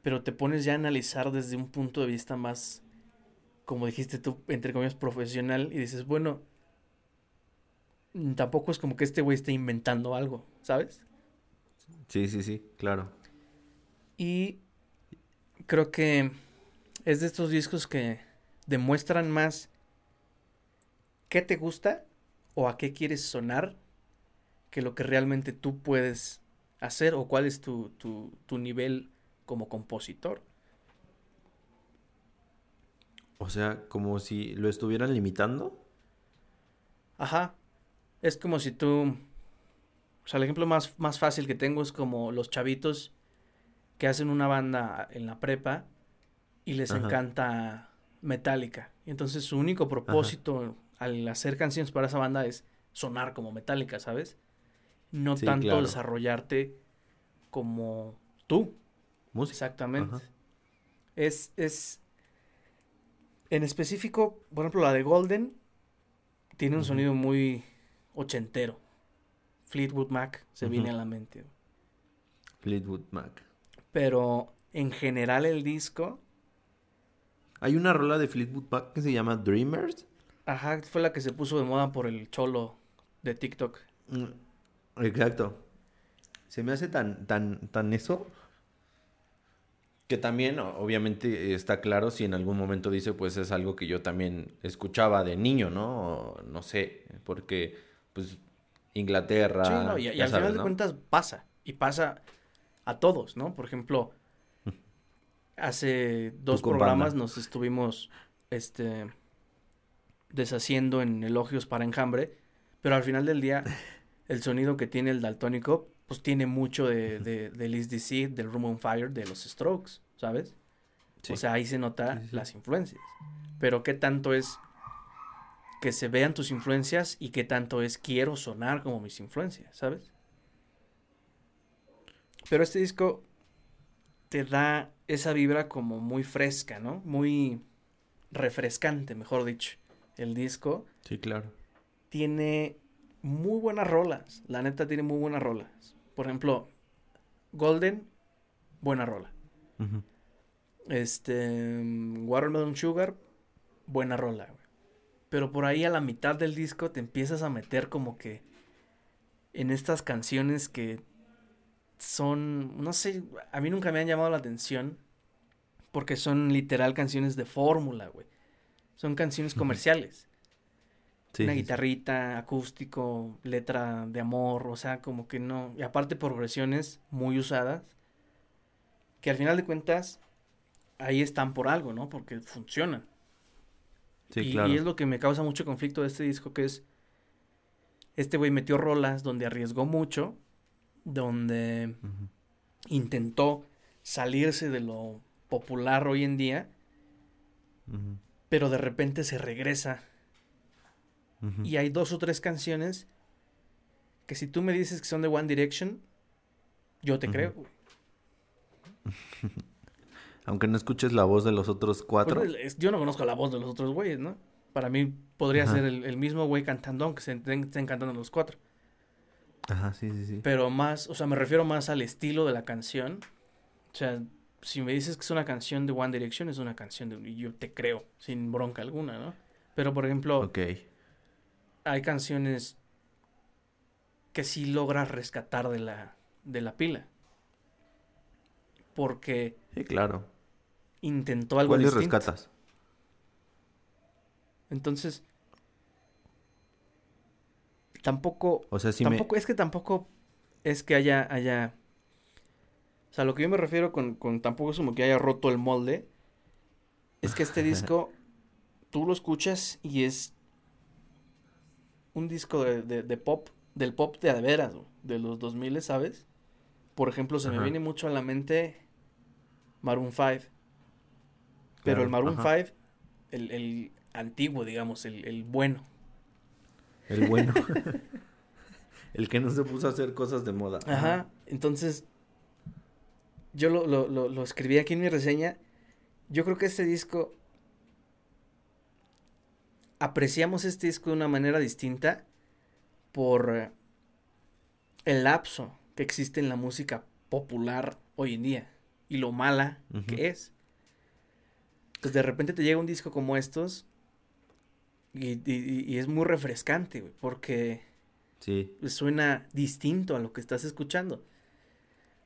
[SPEAKER 2] Pero te pones ya a analizar desde un punto de vista más, como dijiste tú, entre comillas, profesional. Y dices, bueno, tampoco es como que este güey esté inventando algo, ¿sabes?
[SPEAKER 3] Sí, sí, sí, claro.
[SPEAKER 2] Y creo que es de estos discos que demuestran más qué te gusta o a qué quieres sonar que lo que realmente tú puedes hacer o cuál es tu, tu, tu nivel como compositor.
[SPEAKER 3] O sea, como si lo estuvieran limitando.
[SPEAKER 2] Ajá. Es como si tú... O sea, el ejemplo más, más fácil que tengo es como los chavitos que hacen una banda en la prepa y les
[SPEAKER 3] Ajá.
[SPEAKER 2] encanta Metallica. Y entonces su único propósito al hacer canciones para esa banda es sonar como Metallica, ¿sabes? No
[SPEAKER 3] Sí,
[SPEAKER 2] tanto
[SPEAKER 3] claro.
[SPEAKER 2] desarrollarte como tú.
[SPEAKER 3] Música.
[SPEAKER 2] Exactamente.
[SPEAKER 3] Ajá.
[SPEAKER 2] Es, es. En específico, por ejemplo, la de Golden tiene un sonido muy ochentero. Fleetwood Mac se viene a la mente.
[SPEAKER 3] Fleetwood Mac.
[SPEAKER 2] Pero en general el disco,
[SPEAKER 3] Hay una rola de Fleetwood Mac que se llama Dreamers.
[SPEAKER 2] ajá, fue la que se puso de moda por el cholo de TikTok.
[SPEAKER 3] Mm, Exacto. Se me hace tan, tan, tan eso. Que también, obviamente, está claro si en algún momento dice, pues es algo que yo también escuchaba de niño, ¿no? O no sé, porque, pues, Inglaterra.
[SPEAKER 2] Sí, no, y, al
[SPEAKER 3] sabes,
[SPEAKER 2] final de
[SPEAKER 3] ¿no?
[SPEAKER 2] cuentas pasa. Y pasa a todos, ¿no? Por ejemplo, hace dos programas
[SPEAKER 3] banda.
[SPEAKER 2] nos estuvimos este deshaciendo en elogios para enjambre, pero al final del día el sonido que tiene el daltónico pues tiene mucho de, de, del Is This It, del Room on Fire, de los Strokes, ¿sabes?
[SPEAKER 3] Sí.
[SPEAKER 2] O sea, ahí se nota
[SPEAKER 3] Sí, sí, sí.
[SPEAKER 2] las influencias. Pero qué tanto es que se vean tus influencias y qué tanto es quiero sonar como mis influencias, ¿sabes? Pero este disco te da esa vibra como muy fresca, ¿no? Muy refrescante, mejor dicho. El disco
[SPEAKER 3] Sí, claro.
[SPEAKER 2] tiene muy buenas rolas. La neta tiene muy buenas rolas. Por ejemplo, Golden, buena rola.
[SPEAKER 3] Ujú.
[SPEAKER 2] Este, mm, Watermelon Sugar, buena rola, güey. Pero por ahí a la mitad del disco te empiezas a meter como que en estas canciones que son, no sé, a mí nunca me han llamado la atención porque son literal canciones de fórmula, güey. Son canciones comerciales.
[SPEAKER 3] Sí,
[SPEAKER 2] Una guitarrita, acústico, letra de amor, o sea, como que no. Y aparte progresiones muy usadas, que al final de cuentas ahí están por algo, ¿no? Porque funcionan.
[SPEAKER 3] Sí,
[SPEAKER 2] y,
[SPEAKER 3] claro.
[SPEAKER 2] y es lo que me causa mucho conflicto de este disco, que es, este güey metió rolas donde arriesgó mucho, donde intentó salirse de lo popular hoy en día, pero de repente se regresa Y hay dos o tres canciones que si tú me dices que son de One Direction, yo te creo. güey.
[SPEAKER 3] Aunque no escuches la voz de los otros cuatro.
[SPEAKER 2] Pues, yo no conozco la voz de los otros güeyes, ¿no? Para mí podría
[SPEAKER 3] Ajá.
[SPEAKER 2] ser el, el mismo güey cantando, aunque se estén, estén cantando los cuatro.
[SPEAKER 3] Ajá, sí, sí, sí.
[SPEAKER 2] Pero más, o sea, me refiero más al estilo de la canción. O sea, si me dices que es una canción de One Direction, es una canción de... Y yo te creo, sin bronca alguna, ¿no? Pero, por ejemplo. Hay canciones que sí logras rescatar de la, de la pila. Porque
[SPEAKER 3] Sí, claro.
[SPEAKER 2] intentó algo
[SPEAKER 3] ¿Cuáles
[SPEAKER 2] distinto.
[SPEAKER 3] rescatas?
[SPEAKER 2] Entonces, tampoco,
[SPEAKER 3] O sea, si
[SPEAKER 2] tampoco, es que tampoco es que haya, haya, o sea, lo que yo me refiero con, con tampoco es como que haya roto el molde, es que este disco, tú lo escuchas y es un disco de, de- de pop, del pop de a de los 2000, ¿sabes? Por ejemplo, se me viene mucho a la mente Maroon 5. Pero
[SPEAKER 3] Claro,
[SPEAKER 2] el Maroon
[SPEAKER 3] ajá.
[SPEAKER 2] 5, el, el antiguo, digamos, el, el bueno.
[SPEAKER 3] El bueno. el que no se puso a hacer cosas de moda.
[SPEAKER 2] Ajá. Entonces, yo lo, lo, lo, lo escribí aquí en mi reseña. Yo creo que este disco. Apreciamos este disco de una manera distinta por eh, el lapso que existe en la música popular hoy en día y lo mala que es. Entonces de repente te llega un disco como estos y, y- y es muy refrescante, güey, porque
[SPEAKER 3] Sí,
[SPEAKER 2] suena distinto a lo que estás escuchando.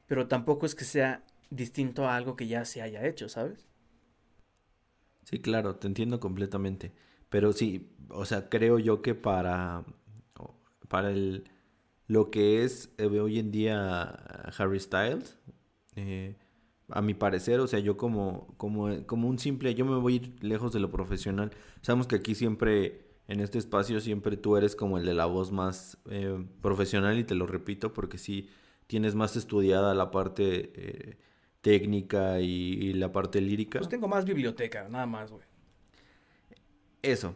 [SPEAKER 2] Pero tampoco es que sea distinto a algo que ya se haya hecho, ¿sabes?
[SPEAKER 3] sí, claro, te entiendo completamente. Pero sí, o sea, creo yo que para, para el, lo que es eh, hoy en día Harry Styles, eh, a mi parecer, o sea, yo como, como, como un simple, yo me voy lejos de lo profesional. Sabemos que aquí siempre, en este espacio, siempre tú eres como el de la voz más eh, profesional y te lo repito porque sí tienes más estudiada la parte eh, técnica y, y la parte lírica.
[SPEAKER 2] Pues tengo más biblioteca, nada más, güey.
[SPEAKER 3] Eso.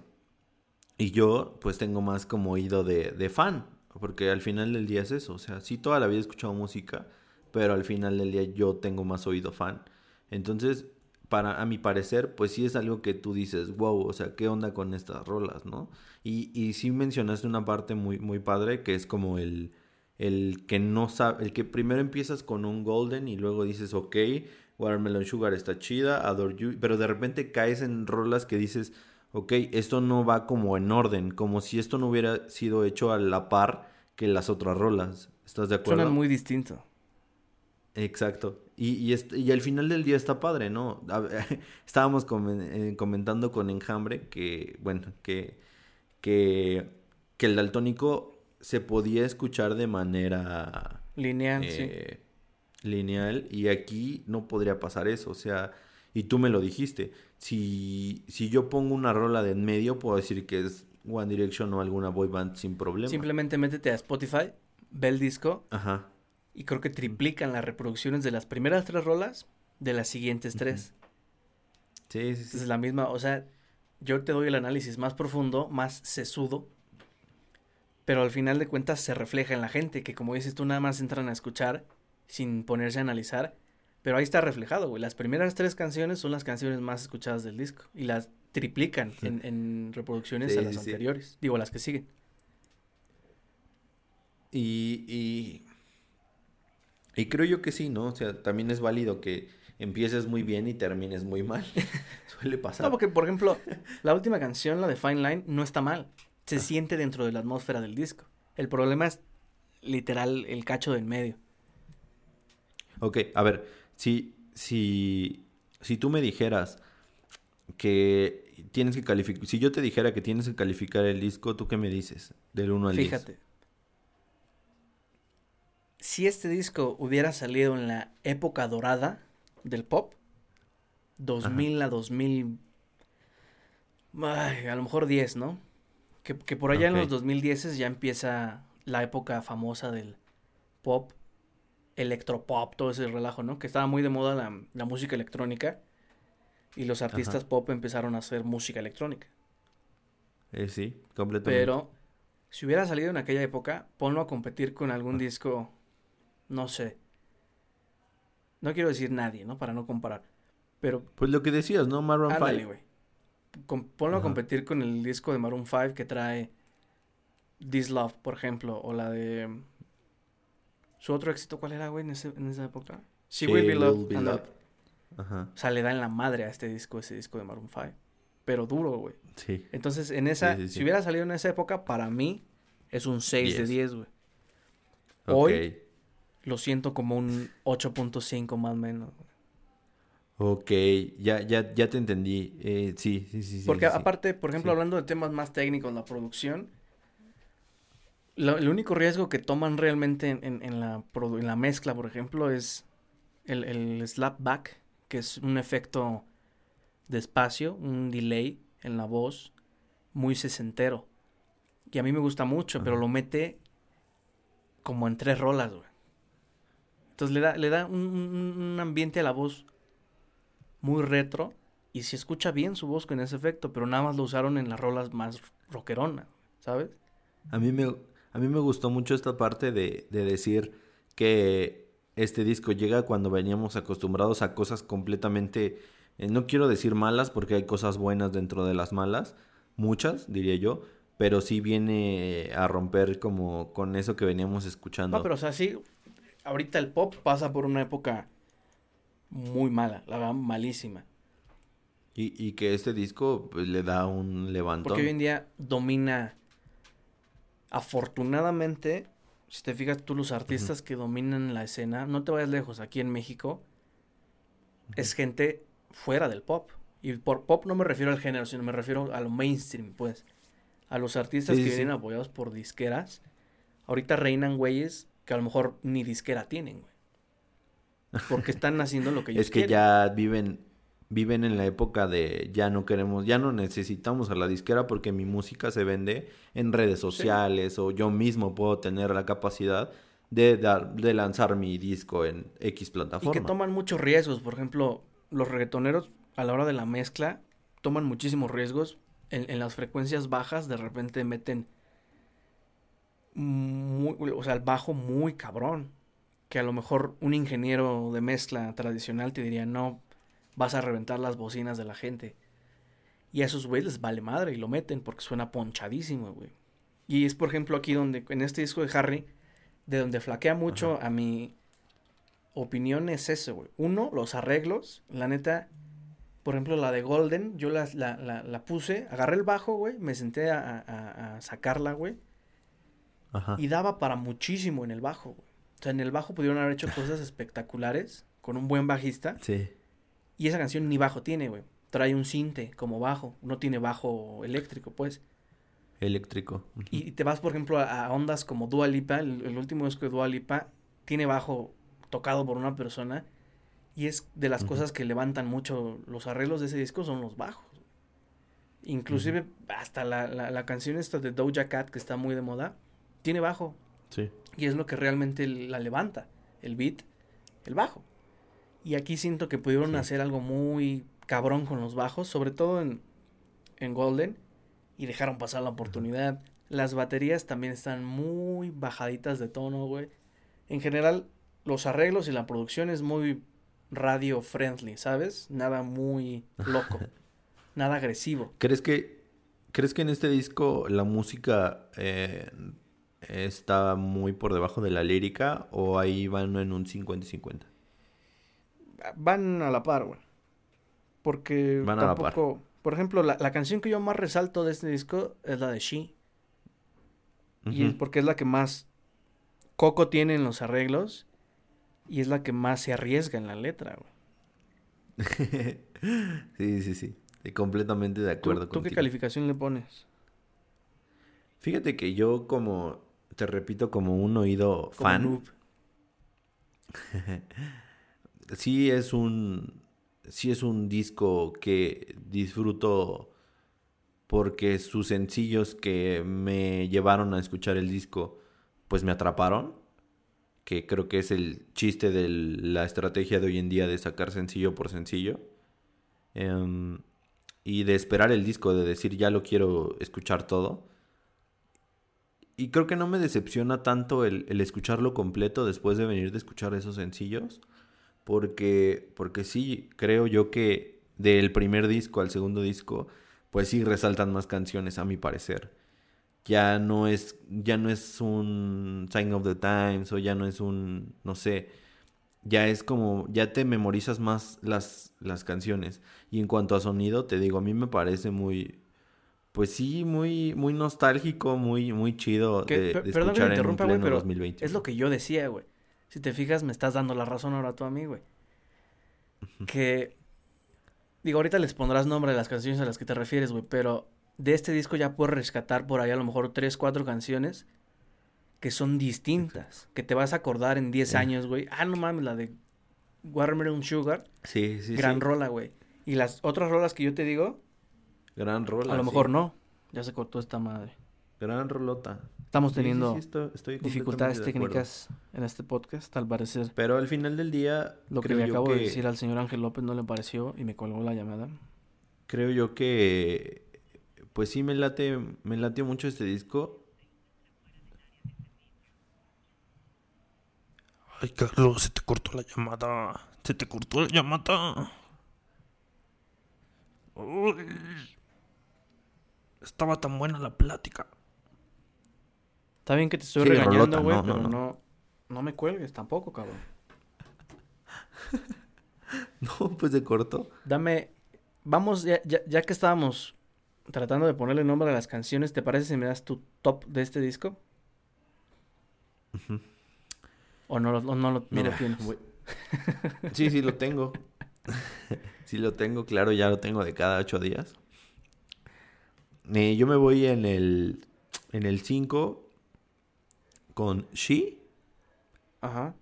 [SPEAKER 3] Y yo, pues tengo más como oído de, de fan, porque al final del día es eso. O sea, sí, toda la vida he escuchado música, pero al final del día yo tengo más oído fan. Entonces, para, a mi parecer, pues sí es algo que tú dices, wow, o sea, ¿qué onda con estas rolas, no? Y, y sí mencionaste una parte muy, muy padre, que es como el, el que no sabe, el que primero empiezas con un golden y luego dices, ok, Watermelon Sugar está chida, Adore You, pero de repente caes en rolas que dices, ok, esto no va como en orden, como si esto no hubiera sido hecho a la par que las otras rolas. ¿Estás de acuerdo?
[SPEAKER 2] Suenan muy distinto.
[SPEAKER 3] Exacto. Y, y, est- y al final del día está padre, ¿no? Estábamos eh, comentando con Enjambre que, bueno, que, que, que el daltónico se podía escuchar de manera
[SPEAKER 2] Lineal, sí.
[SPEAKER 3] eh, lineal y aquí no podría pasar eso, o sea, y tú me lo dijiste, si, si yo pongo una rola de en medio puedo decir que es One Direction o alguna boy band sin problema.
[SPEAKER 2] Simplemente métete a Spotify, ve el disco
[SPEAKER 3] Ajá,
[SPEAKER 2] y creo que triplican las reproducciones de las primeras tres rolas de las siguientes tres.
[SPEAKER 3] sí, sí, sí.
[SPEAKER 2] Es la misma, o sea, yo te doy el análisis más profundo, más sesudo, pero al final de cuentas se refleja en la gente, que como dices tú, nada más entran a escuchar sin ponerse a analizar, pero ahí está reflejado, güey. Las primeras tres canciones son las canciones más escuchadas del disco y las triplican en, en reproducciones
[SPEAKER 3] Sí,
[SPEAKER 2] a las
[SPEAKER 3] sí,
[SPEAKER 2] anteriores, digo, a las que siguen.
[SPEAKER 3] Y, y, y creo yo que sí, ¿no? O sea, también es válido que empieces muy bien y termines muy mal. Suele pasar.
[SPEAKER 2] No, porque por ejemplo, la última canción, la de Fine Line, no está mal. Se siente dentro de la atmósfera del disco. El problema es literal el cacho del medio.
[SPEAKER 3] Ok, a ver, si, si, si tú me dijeras que tienes que calificar, si yo te dijera que tienes que calificar el disco, ¿tú qué me dices? Del 1 al 10.
[SPEAKER 2] Fíjate. Si este disco hubiera salido en la época dorada del pop, 2000 a 2000, ay, a lo mejor 10, ¿no? Que, que por allá en los 2010 ya empieza la época famosa del pop, electropop, todo ese relajo, ¿no? Que estaba muy de moda la, la música electrónica y los artistas pop empezaron a hacer música electrónica.
[SPEAKER 3] Eh, sí, completamente.
[SPEAKER 2] Pero si hubiera salido en aquella época, ponlo a competir con algún disco, no sé. No quiero decir nadie, ¿no? Para no comparar. Pero
[SPEAKER 3] Pues lo que decías, ¿no? Maroon
[SPEAKER 2] ándale,
[SPEAKER 3] 5.
[SPEAKER 2] güey. Com- ponlo a competir con el disco de Maroon 5 que trae This Love, por ejemplo, o la de su otro éxito, ¿cuál era, güey, en, ese- en esa época? She, Will Be Loved.
[SPEAKER 3] Ajá,
[SPEAKER 2] O sea, le da en la madre a este disco, ese disco de Maroon 5. Pero duro, güey.
[SPEAKER 3] sí.
[SPEAKER 2] Entonces, en esa,
[SPEAKER 3] Sí, sí, sí.
[SPEAKER 2] si hubiera salido en esa época, para mí es un 6 de
[SPEAKER 3] Diez.
[SPEAKER 2] 10, güey. Hoy- Lo siento como un 8.5 más o menos. güey.
[SPEAKER 3] Ok, ya, ya, ya te entendí. Eh, sí, sí, sí, sí.
[SPEAKER 2] Porque aparte, por ejemplo, hablando de temas más técnicos, la producción, lo- el único riesgo que toman realmente en, en- en la, produ- en la mezcla, por ejemplo, es el, el slapback, que es un efecto de espacio, un delay en la voz muy sesentero. Y a mí me gusta mucho, pero lo mete como en tres rolas, güey. Entonces le da, le da un, un- un ambiente a la voz muy retro. Y se escucha bien su voz con ese efecto, pero nada más lo usaron en las rolas más rockeronas, ¿sabes?
[SPEAKER 3] A mí me, A mí me gustó mucho esta parte de, de decir que este disco llega cuando veníamos acostumbrados a cosas completamente, eh, no quiero decir malas porque hay cosas buenas dentro de las malas, muchas diría yo, pero sí viene a romper como con eso que veníamos escuchando.
[SPEAKER 2] No, pero o sea, sí, ahorita el pop pasa por una época muy mala, la verdad, malísima.
[SPEAKER 3] Y, y que este disco pues, le da un levantón.
[SPEAKER 2] Porque hoy en día domina, afortunadamente, si te fijas tú, los artistas que dominan la escena, no te vayas lejos, aquí en México, es gente fuera del pop. Y por pop no me refiero al género, sino me refiero a lo mainstream, pues. A los artistas
[SPEAKER 3] Sí,
[SPEAKER 2] que
[SPEAKER 3] sí,
[SPEAKER 2] vienen apoyados por disqueras. Ahorita reinan güeyes que a lo mejor ni disquera tienen, güey. Porque están haciendo lo que ellos
[SPEAKER 3] es que
[SPEAKER 2] quieren.
[SPEAKER 3] ya viven viven en la época de ya no queremos, ya no necesitamos a la disquera porque mi música se vende en redes sociales o yo mismo puedo tener la capacidad de dar de lanzar mi disco en X
[SPEAKER 2] Y
[SPEAKER 3] plataforma.
[SPEAKER 2] que toman muchos riesgos. Por ejemplo, los reggaetoneros a la hora de la mezcla toman muchísimos riesgos. En, en las frecuencias bajas de repente meten muy, o sea, el bajo muy cabrón. Que a lo mejor un ingeniero de mezcla tradicional te diría, no, vas a reventar las bocinas de la gente. Y a esos güeyes les vale madre y lo meten porque suena ponchadísimo, güey. Y es, por ejemplo, aquí donde, en este disco de Harry, de donde flaquea mucho a mi opinión es eso, güey. Uno, los arreglos. La neta, por ejemplo, la de Golden, yo la, la, la, la puse, agarré el bajo, güey, me senté a, a- a sacarla, güey.
[SPEAKER 3] Ajá.
[SPEAKER 2] Y daba para muchísimo en el bajo, güey. O sea, en el bajo pudieron haber hecho cosas espectaculares con un buen bajista.
[SPEAKER 3] Sí.
[SPEAKER 2] Y esa canción ni bajo tiene, güey. Trae un cinte como bajo. No tiene bajo eléctrico, pues.
[SPEAKER 3] Eléctrico.
[SPEAKER 2] Y te vas, por ejemplo, a, a ondas como Dua Lipa. El, el último disco de Dua Lipa tiene bajo tocado por una persona. Y es de las cosas que levantan mucho los arreglos de ese disco son los bajos. Inclusive hasta la, la, la canción esta de Doja Cat, que está muy de moda, tiene bajo.
[SPEAKER 3] Sí.
[SPEAKER 2] Y es lo que realmente la levanta. El beat, el bajo. Y aquí siento que pudieron
[SPEAKER 3] Sí.
[SPEAKER 2] hacer algo muy cabrón con los bajos, sobre todo en, en Golden. Y dejaron pasar la oportunidad. Las baterías también están muy bajaditas de tono, güey. En general, los arreglos y la producción es muy radio friendly, ¿sabes? Nada muy loco. nada agresivo.
[SPEAKER 3] ¿Crees que crees que en este disco la música eh, está muy por debajo de la lírica o ahí van en un 50 y 50?
[SPEAKER 2] Van a la par, güey. Porque
[SPEAKER 3] Van a la par.
[SPEAKER 2] tampoco... Por ejemplo, la, la canción que yo más resalto de este disco es la de She. Y es porque es la que más coco tiene en los arreglos. Y es la que más se arriesga en la letra, güey.
[SPEAKER 3] sí, sí, sí. Estoy completamente de
[SPEAKER 2] ¿Tú,
[SPEAKER 3] acuerdo
[SPEAKER 2] tú qué
[SPEAKER 3] contigo.
[SPEAKER 2] calificación le pones?
[SPEAKER 3] Fíjate que yo como, te repito, como un oído
[SPEAKER 2] Como
[SPEAKER 3] fan. sí es un, sí es un disco que disfruto porque sus sencillos que me llevaron a escuchar el disco, pues me atraparon. Que creo que es el chiste de la estrategia de hoy en día de sacar sencillo por sencillo. Em, y de esperar el disco, de decir ya lo quiero escuchar todo. Y creo que no me decepciona tanto el, el escucharlo completo después de venir de escuchar esos sencillos. Porque, porque sí, creo yo que del primer disco al segundo disco, pues sí resaltan más canciones a mi parecer. Ya no es, ya no es un Sign of the Times o ya no es un, no sé, ya es como, ya te memorizas más las, las canciones. Y en cuanto a sonido, te digo, a mí me parece muy, pues sí, muy, muy nostálgico, muy, muy chido
[SPEAKER 2] Que-
[SPEAKER 3] de, de
[SPEAKER 2] perdón que te
[SPEAKER 3] escuchar en un
[SPEAKER 2] interrumpa, güey,
[SPEAKER 3] pleno
[SPEAKER 2] pero
[SPEAKER 3] 2020.
[SPEAKER 2] Es lo que yo decía, güey. Si te fijas, me estás dando la razón ahora tú a mí, güey. Que. Digo, ahorita les pondrás nombre a las canciones a las que te refieres, güey. Pero de este disco ya puedes rescatar por ahí a lo mejor tres, cuatro canciones que son distintas. Que te vas a acordar en 10
[SPEAKER 3] Eh.
[SPEAKER 2] años, güey. Ah, no mames, la de Watermelon Sugar.
[SPEAKER 3] Sí, sí,
[SPEAKER 2] gran
[SPEAKER 3] sí.
[SPEAKER 2] rola, güey. Y las otras rolas que yo te digo,
[SPEAKER 3] Gran rola.
[SPEAKER 2] a lo
[SPEAKER 3] sí.
[SPEAKER 2] mejor no. Ya se cortó esta madre.
[SPEAKER 3] Gran rolota.
[SPEAKER 2] Estamos
[SPEAKER 3] Sí, sí,
[SPEAKER 2] teniendo
[SPEAKER 3] sí, estoy- estoy
[SPEAKER 2] dificultades técnicas en este podcast, al parecer.
[SPEAKER 3] Pero al final del día,
[SPEAKER 2] Lo que
[SPEAKER 3] creo
[SPEAKER 2] le
[SPEAKER 3] yo
[SPEAKER 2] acabo de decir al señor Ángel López no le pareció y me colgó la llamada.
[SPEAKER 3] Creo yo que, pues sí me late, me latió mucho este disco. Ay, Carlos, se te cortó la llamada. Se te cortó la llamada. Uy. Estaba tan buena la plática.
[SPEAKER 2] Está bien que te estoy
[SPEAKER 3] Sí,
[SPEAKER 2] regañando, güey,
[SPEAKER 3] no,
[SPEAKER 2] pero
[SPEAKER 3] no,
[SPEAKER 2] no, me cuelgues tampoco, cabrón.
[SPEAKER 3] No, pues se cortó.
[SPEAKER 2] Dame, vamos, ya, ya, ya que estábamos tratando de ponerle nombre a las canciones, ¿te parece si me das tu top de este disco? ¿O no, o no, lo, no
[SPEAKER 3] Mira,
[SPEAKER 2] lo tienes?
[SPEAKER 3] voy- Sí, sí lo tengo. sí lo tengo, claro, ya lo tengo de cada ocho días. Eh, yo me voy en el en el 5 con She.
[SPEAKER 2] Ajá.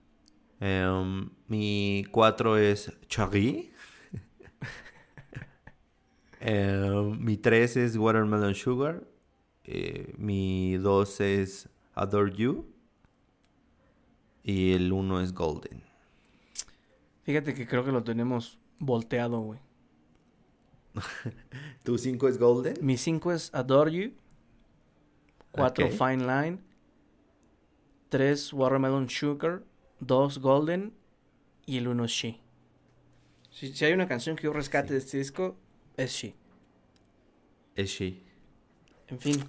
[SPEAKER 3] Em, mi 4 es Charlie. Em, mi 3 es Watermelon Sugar. Eh, mi 2 es Adore You. Y el 1 es Golden.
[SPEAKER 2] Fíjate que creo que lo tenemos volteado, güey.
[SPEAKER 3] ¿Tu 5 es Golden?
[SPEAKER 2] Mi 5 es Adore You. 4
[SPEAKER 3] Ok.
[SPEAKER 2] Fine Line. 3 Watermelon Sugar. 2 Golden. Y el 1 es She. Si, si hay una canción que yo rescate
[SPEAKER 3] Sí.
[SPEAKER 2] de este disco, es She.
[SPEAKER 3] Es She.
[SPEAKER 2] En fin.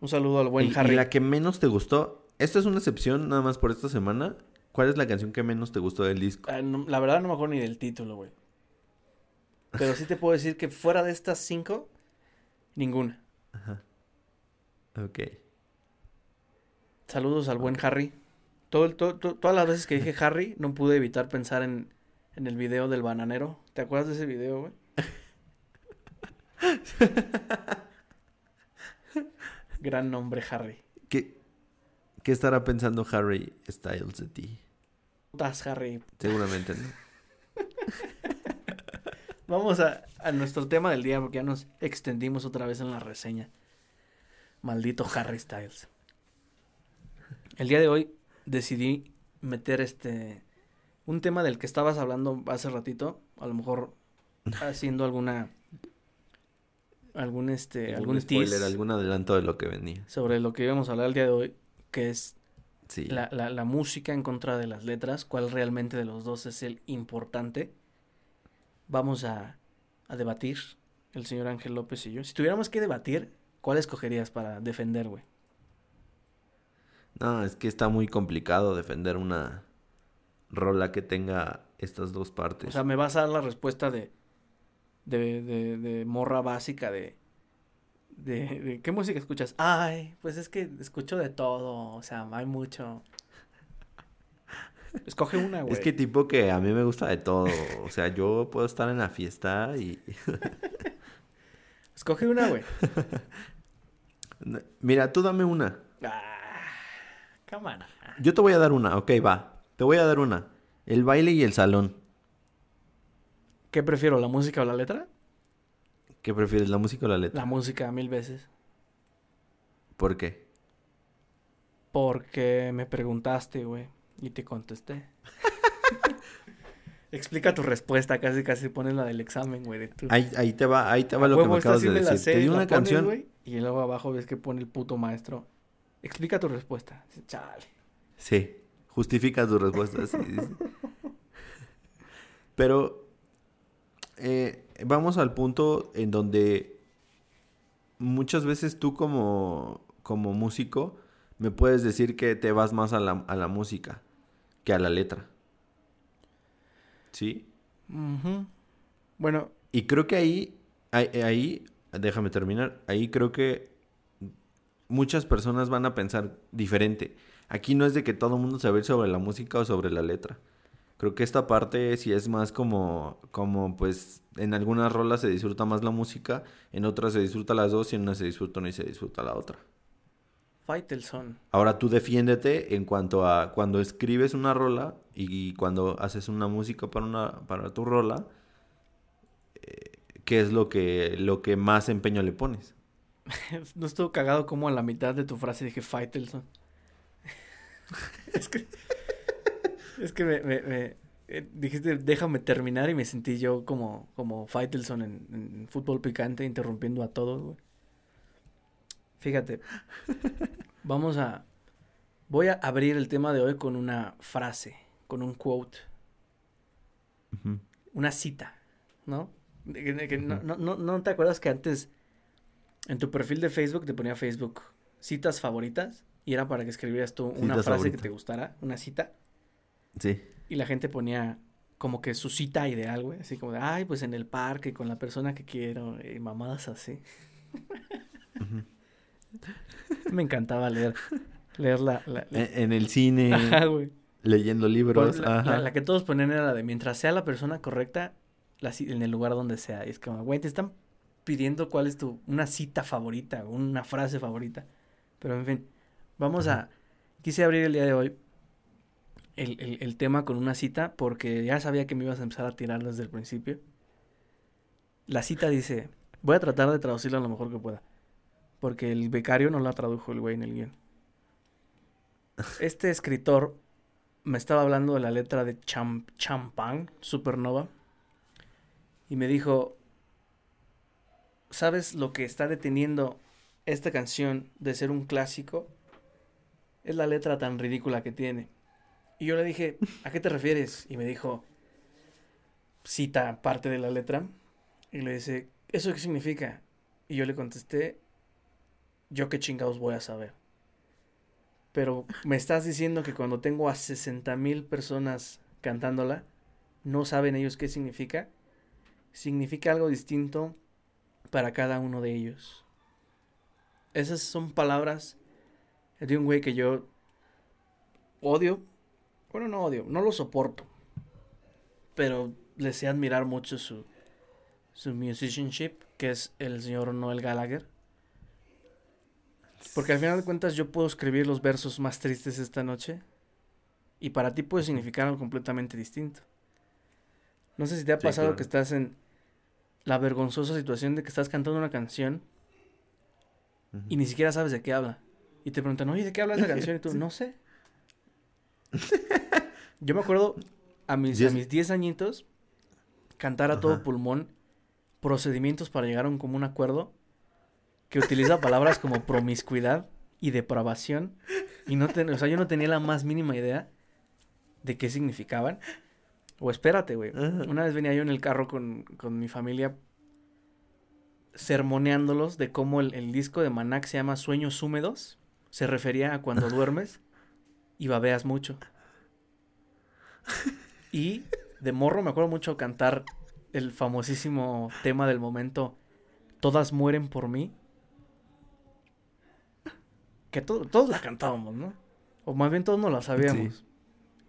[SPEAKER 2] Un saludo al buen
[SPEAKER 3] y, y
[SPEAKER 2] Harry.
[SPEAKER 3] la que menos te gustó, esta es una excepción nada más por esta semana. ¿Cuál es la canción que menos te gustó del disco?
[SPEAKER 2] Ah, no- la verdad no me acuerdo ni del título, güey. Pero sí te puedo decir que fuera de estas 5, ninguna.
[SPEAKER 3] Ok.
[SPEAKER 2] Saludos al buen Harry. Todo, el- todas las veces que dije Harry, no pude evitar pensar en, en el video del bananero. ¿Te acuerdas de ese video, güey? Gran nombre, Harry.
[SPEAKER 3] ¿Qué, ¿Qué estará pensando Harry Styles de ti?
[SPEAKER 2] Putas, Harry.
[SPEAKER 3] Seguramente no.
[SPEAKER 2] Vamos a, a nuestro tema del día porque ya nos extendimos otra vez en la reseña. Maldito Harry Styles. El día de hoy decidí meter este un tema del que estabas hablando hace ratito, a lo mejor haciendo alguna algún este algún,
[SPEAKER 3] ¿Algún spoiler,
[SPEAKER 2] tease
[SPEAKER 3] algún adelanto de lo que venía?
[SPEAKER 2] sobre lo que íbamos a hablar el día de hoy, que es
[SPEAKER 3] Sí.
[SPEAKER 2] la, la, la música en contra de las letras, cuál realmente de los dos es el importante. Vamos a, a debatir, el señor Ángel López y yo. Si tuviéramos que debatir, ¿cuál escogerías para defender, güey?
[SPEAKER 3] No, es que está muy complicado defender una rola que tenga estas dos partes.
[SPEAKER 2] O sea, me vas a dar la respuesta de, de, de, de morra básica de, de, de, ¿qué música escuchas? Ay, pues es que escucho de todo, o sea, hay mucho. Escoge una, güey.
[SPEAKER 3] es que tipo que a mí me gusta de todo. O sea, yo puedo estar en la fiesta y...
[SPEAKER 2] Escoge una, güey.
[SPEAKER 3] Mira, tú dame una.
[SPEAKER 2] Ah, cámara.
[SPEAKER 3] Yo te voy a dar una, ok, va. Te voy a dar una. El baile y el salón.
[SPEAKER 2] ¿Qué prefiero, la música o la letra?
[SPEAKER 3] ¿Qué prefieres, la música o la letra?
[SPEAKER 2] La música mil veces.
[SPEAKER 3] ¿Por qué?
[SPEAKER 2] Porque me preguntaste, güey, y te contesté. Explica tu respuesta, casi casi pones la del examen, güey, de tu...
[SPEAKER 3] Ahí, ahí te va, ahí te va
[SPEAKER 2] A
[SPEAKER 3] lo que me acabas de decir.
[SPEAKER 2] sé,
[SPEAKER 3] te di una
[SPEAKER 2] pones,
[SPEAKER 3] canción.
[SPEAKER 2] güey, y luego abajo ves que pone el puto maestro. Explica tu respuesta. Chale.
[SPEAKER 3] Sí, justifica tu respuesta. sí, sí, sí. Pero eh, vamos al punto en donde muchas veces tú como, como músico me puedes decir que te vas más a la, a la música que a la letra. ¿Sí?
[SPEAKER 2] Bueno,
[SPEAKER 3] Y creo que ahí, ahí, ahí, déjame terminar, ahí creo que muchas personas van a pensar diferente. Aquí no es de que todo el mundo se va a ir sobre la música o sobre la letra. Creo que esta parte sí es más como, como pues en algunas rolas se disfruta más la música, en otras se disfruta las dos y en una se disfruta una y se disfruta la otra.
[SPEAKER 2] Faitelson.
[SPEAKER 3] Ahora tú defiéndete en cuanto a cuando escribes una rola y cuando haces una música para una para tu rola, eh, ¿qué es lo que lo que más empeño le pones?
[SPEAKER 2] No estuvo cagado como a la mitad de tu frase dije Faitelson. es que... Es que me... me- me- eh, dijiste, déjame terminar y me sentí yo como, como Faitelson en, en fútbol picante interrumpiendo a todos, güey. Fíjate. Vamos a... Voy a abrir el tema de hoy con una frase, con un quote,
[SPEAKER 3] Ujú.
[SPEAKER 2] una cita, no, no, no, ¿no te acuerdas que antes en tu perfil de Facebook te ponía Facebook citas favoritas? Y era para que escribieras tú una
[SPEAKER 3] Citas
[SPEAKER 2] frase
[SPEAKER 3] favorita.
[SPEAKER 2] que te gustara, una cita.
[SPEAKER 3] Sí.
[SPEAKER 2] Y la gente ponía como que su cita ideal, güey. Así como de, ay, pues en el parque con la persona que quiero. Y mamadas así. Me encantaba leer, leer la... la, la-
[SPEAKER 3] En, en el cine,
[SPEAKER 2] Ajá, güey.
[SPEAKER 3] leyendo libros.
[SPEAKER 2] Pues, la,
[SPEAKER 3] ajá.
[SPEAKER 2] la- la que todos ponían era la de mientras sea la persona correcta, en el lugar donde sea. Y es como, güey, te están pidiendo cuál es tu, una cita favorita, una frase favorita. Pero en fin, vamos a, quise abrir el día de hoy el, el, el tema con una cita porque ya sabía que me ibas a empezar a tirar desde el principio. La cita dice, voy a tratar de traducirla lo mejor que pueda. Porque el becario no la tradujo el güey en el guion. Este escritor me estaba hablando de la letra de Cham Champagne, Supernova, y me dijo, ¿sabes lo que está deteniendo esta canción de ser un clásico? Es la letra tan ridícula que tiene. Y yo le dije, ¿a qué te refieres? Y me dijo, cita parte de la letra, y le dice, ¿eso qué significa? Y yo le contesté, yo qué chingados voy a saber. Pero me estás diciendo que cuando tengo a 60 mil personas cantándola, no saben ellos qué significa. Significa algo distinto para cada uno de ellos. Esas son palabras de un güey que yo odio. Bueno, no odio, no lo soporto. Pero le sé admirar mucho su, su musicianship, que es el señor Noel Gallagher. Porque al final de cuentas yo puedo escribir los versos más tristes esta noche y para ti puede significar algo completamente distinto. No sé si te ha
[SPEAKER 3] Sí,
[SPEAKER 2] pasado
[SPEAKER 3] claro.
[SPEAKER 2] que estás en la vergonzosa situación de que estás cantando una canción y ni siquiera sabes de qué habla. Y te preguntan, oye, ¿de qué habla esa canción? Y tú, no sé. Yo me acuerdo a mis,
[SPEAKER 3] Sí,
[SPEAKER 2] a
[SPEAKER 3] es-
[SPEAKER 2] mis 10 añitos cantar a todo pulmón procedimientos para llegar a un común acuerdo que utiliza palabras como promiscuidad y depravación. Y no ten- o sea, yo no tenía la más mínima idea de qué significaban. O espérate, güey.
[SPEAKER 3] Ajá.
[SPEAKER 2] Una vez venía yo en el carro con, con mi familia sermoneándolos de cómo el, el disco de Maná que se llama Sueños Húmedos se refería a cuando duermes y babeas mucho. Y de morro me acuerdo mucho cantar el famosísimo tema del momento Todas mueren por mí. Que to- todos la cantábamos, ¿no? O más bien todos no la sabíamos.
[SPEAKER 3] Sí.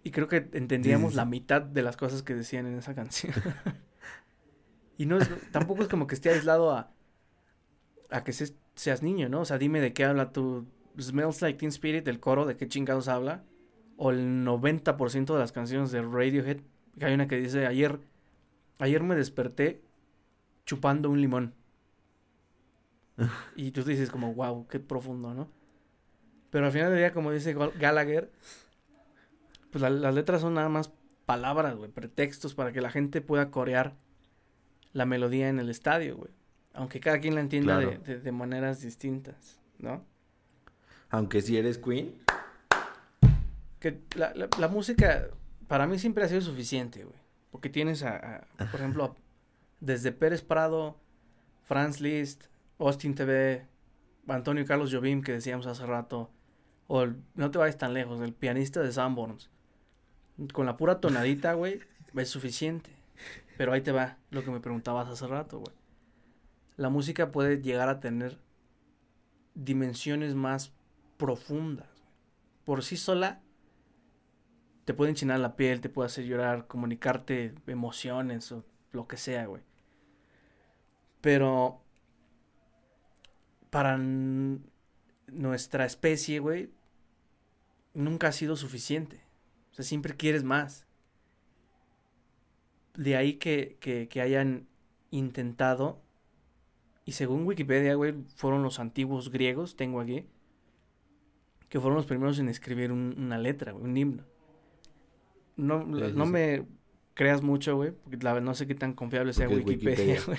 [SPEAKER 2] Y creo que entendíamos
[SPEAKER 3] sí.
[SPEAKER 2] la mitad de las cosas que decían en esa canción. y no es, tampoco es como que esté aislado a, a que se- seas niño, ¿no? O sea, dime de qué habla tu Smells Like Teen Spirit, el coro, de qué chingados habla. O el 90% de las canciones de Radiohead. Que hay una que dice, ayer, ayer me desperté chupando un limón. y tú dices como, wow, qué profundo, ¿no? Pero al final del día, como dice Gal- Gallagher, pues la- las letras son nada más palabras, güey, pretextos para que la gente pueda corear la melodía en el estadio, güey. Aunque cada quien la entienda de, de- de maneras distintas, ¿no?
[SPEAKER 3] Aunque si eres queen.
[SPEAKER 2] Que la, la- la música para mí siempre ha sido suficiente, güey. Porque tienes a, a, por ejemplo, a- desde Pérez Prado, Franz Liszt, Austin TV, Antonio Carlos Jobim, que decíamos hace rato, o el- no te vayas tan lejos, el pianista de Sanborns. Con la pura tonadita, güey, es suficiente. Pero ahí te va lo que me preguntabas hace rato, güey. La música puede llegar a tener dimensiones más profundas. Por sí sola te puede enchinar la piel, te puede hacer llorar, comunicarte emociones o lo que sea, güey. Pero para nuestra especie, güey, nunca ha sido suficiente. O sea, siempre quieres más. De ahí que, que, que hayan intentado, y según Wikipedia, güey, fueron los antiguos griegos, tengo aquí, que fueron los primeros en escribir un- una letra, güey, un himno. No,
[SPEAKER 3] Sí,
[SPEAKER 2] no
[SPEAKER 3] sí.
[SPEAKER 2] me creas mucho, güey, porque la, no sé qué tan confiable sea
[SPEAKER 3] Porque
[SPEAKER 2] Wikipedia, güey.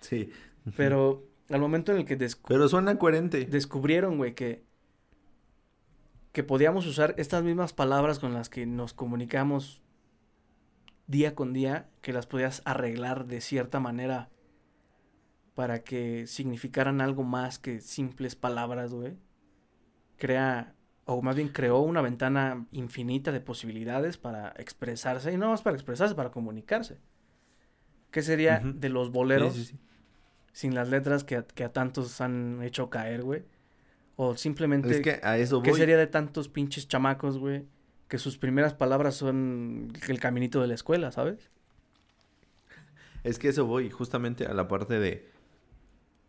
[SPEAKER 3] Sí.
[SPEAKER 2] Pero al momento en el que
[SPEAKER 3] Pero suena coherente.
[SPEAKER 2] descubrieron, güey, que, que podíamos usar estas mismas palabras con las que nos comunicamos día con día, que las podías arreglar de cierta manera para que significaran algo más que simples palabras, güey. Crea, o más bien creó una ventana infinita de posibilidades para expresarse, y no más para expresarse, para comunicarse. ¿Qué sería de los boleros
[SPEAKER 3] Sí, sí, sí.
[SPEAKER 2] sin las letras que a, que a tantos han hecho caer, güey? O simplemente,
[SPEAKER 3] Es que a eso
[SPEAKER 2] ¿qué
[SPEAKER 3] voy.
[SPEAKER 2] sería de tantos pinches chamacos, güey? Que sus primeras palabras son el caminito de la escuela, ¿sabes?
[SPEAKER 3] Es que eso voy justamente a la parte de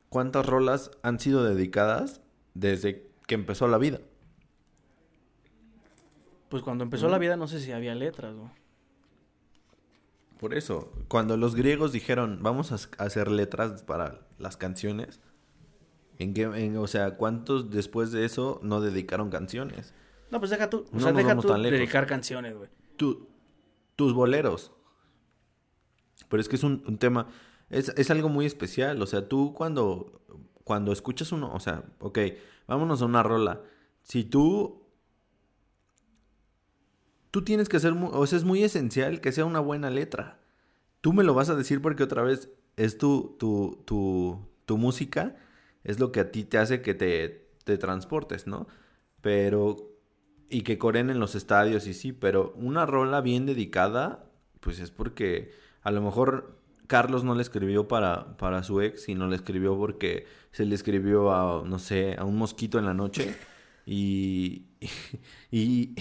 [SPEAKER 3] cuántas rolas han sido dedicadas desde que empezó la vida.
[SPEAKER 2] Pues cuando empezó la vida no sé si había letras, güey.
[SPEAKER 3] Por eso, cuando los griegos dijeron, vamos a hacer letras para las canciones, ¿en qué, en- o sea, cuántos después de eso no dedicaron canciones?
[SPEAKER 2] No, pues deja tú, o
[SPEAKER 3] No
[SPEAKER 2] sea, deja tú
[SPEAKER 3] tan lejos.
[SPEAKER 2] dedicar canciones, güey.
[SPEAKER 3] Tu- tus boleros. Pero es que es un, un tema, es, es algo muy especial, o sea, tú cuando, cuando escuchas uno, o sea, ok, vámonos a una rola. Si tú tú tienes que hacer, mu- o sea, es muy esencial que sea una buena letra. Tú me lo vas a decir porque otra vez es tu, tu, tu, tu música, es lo que a ti te hace que te, te transportes, ¿no? Pero, y que coren en los estadios y sí, pero una rola bien dedicada, pues es porque a lo mejor Carlos no le escribió para, para su ex, sino le escribió porque se le escribió a, no sé, a un mosquito en la noche. Y, y,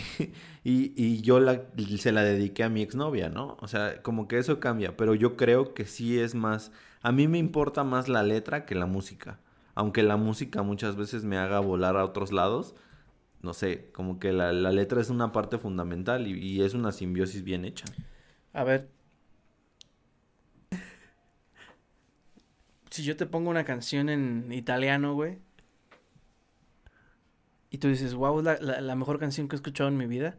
[SPEAKER 3] y, y yo la, se la dediqué a mi exnovia, ¿no? O sea, como que eso cambia, pero yo creo que sí es más, a mí me importa más la letra que la música, aunque la música muchas veces me haga volar a otros lados, no sé, como que la, la letra es una parte fundamental y, y es una simbiosis bien hecha.
[SPEAKER 2] A ver. Si yo te pongo una canción en italiano, güey. Y tú dices, wow, es la, la- la mejor canción que he escuchado en mi vida.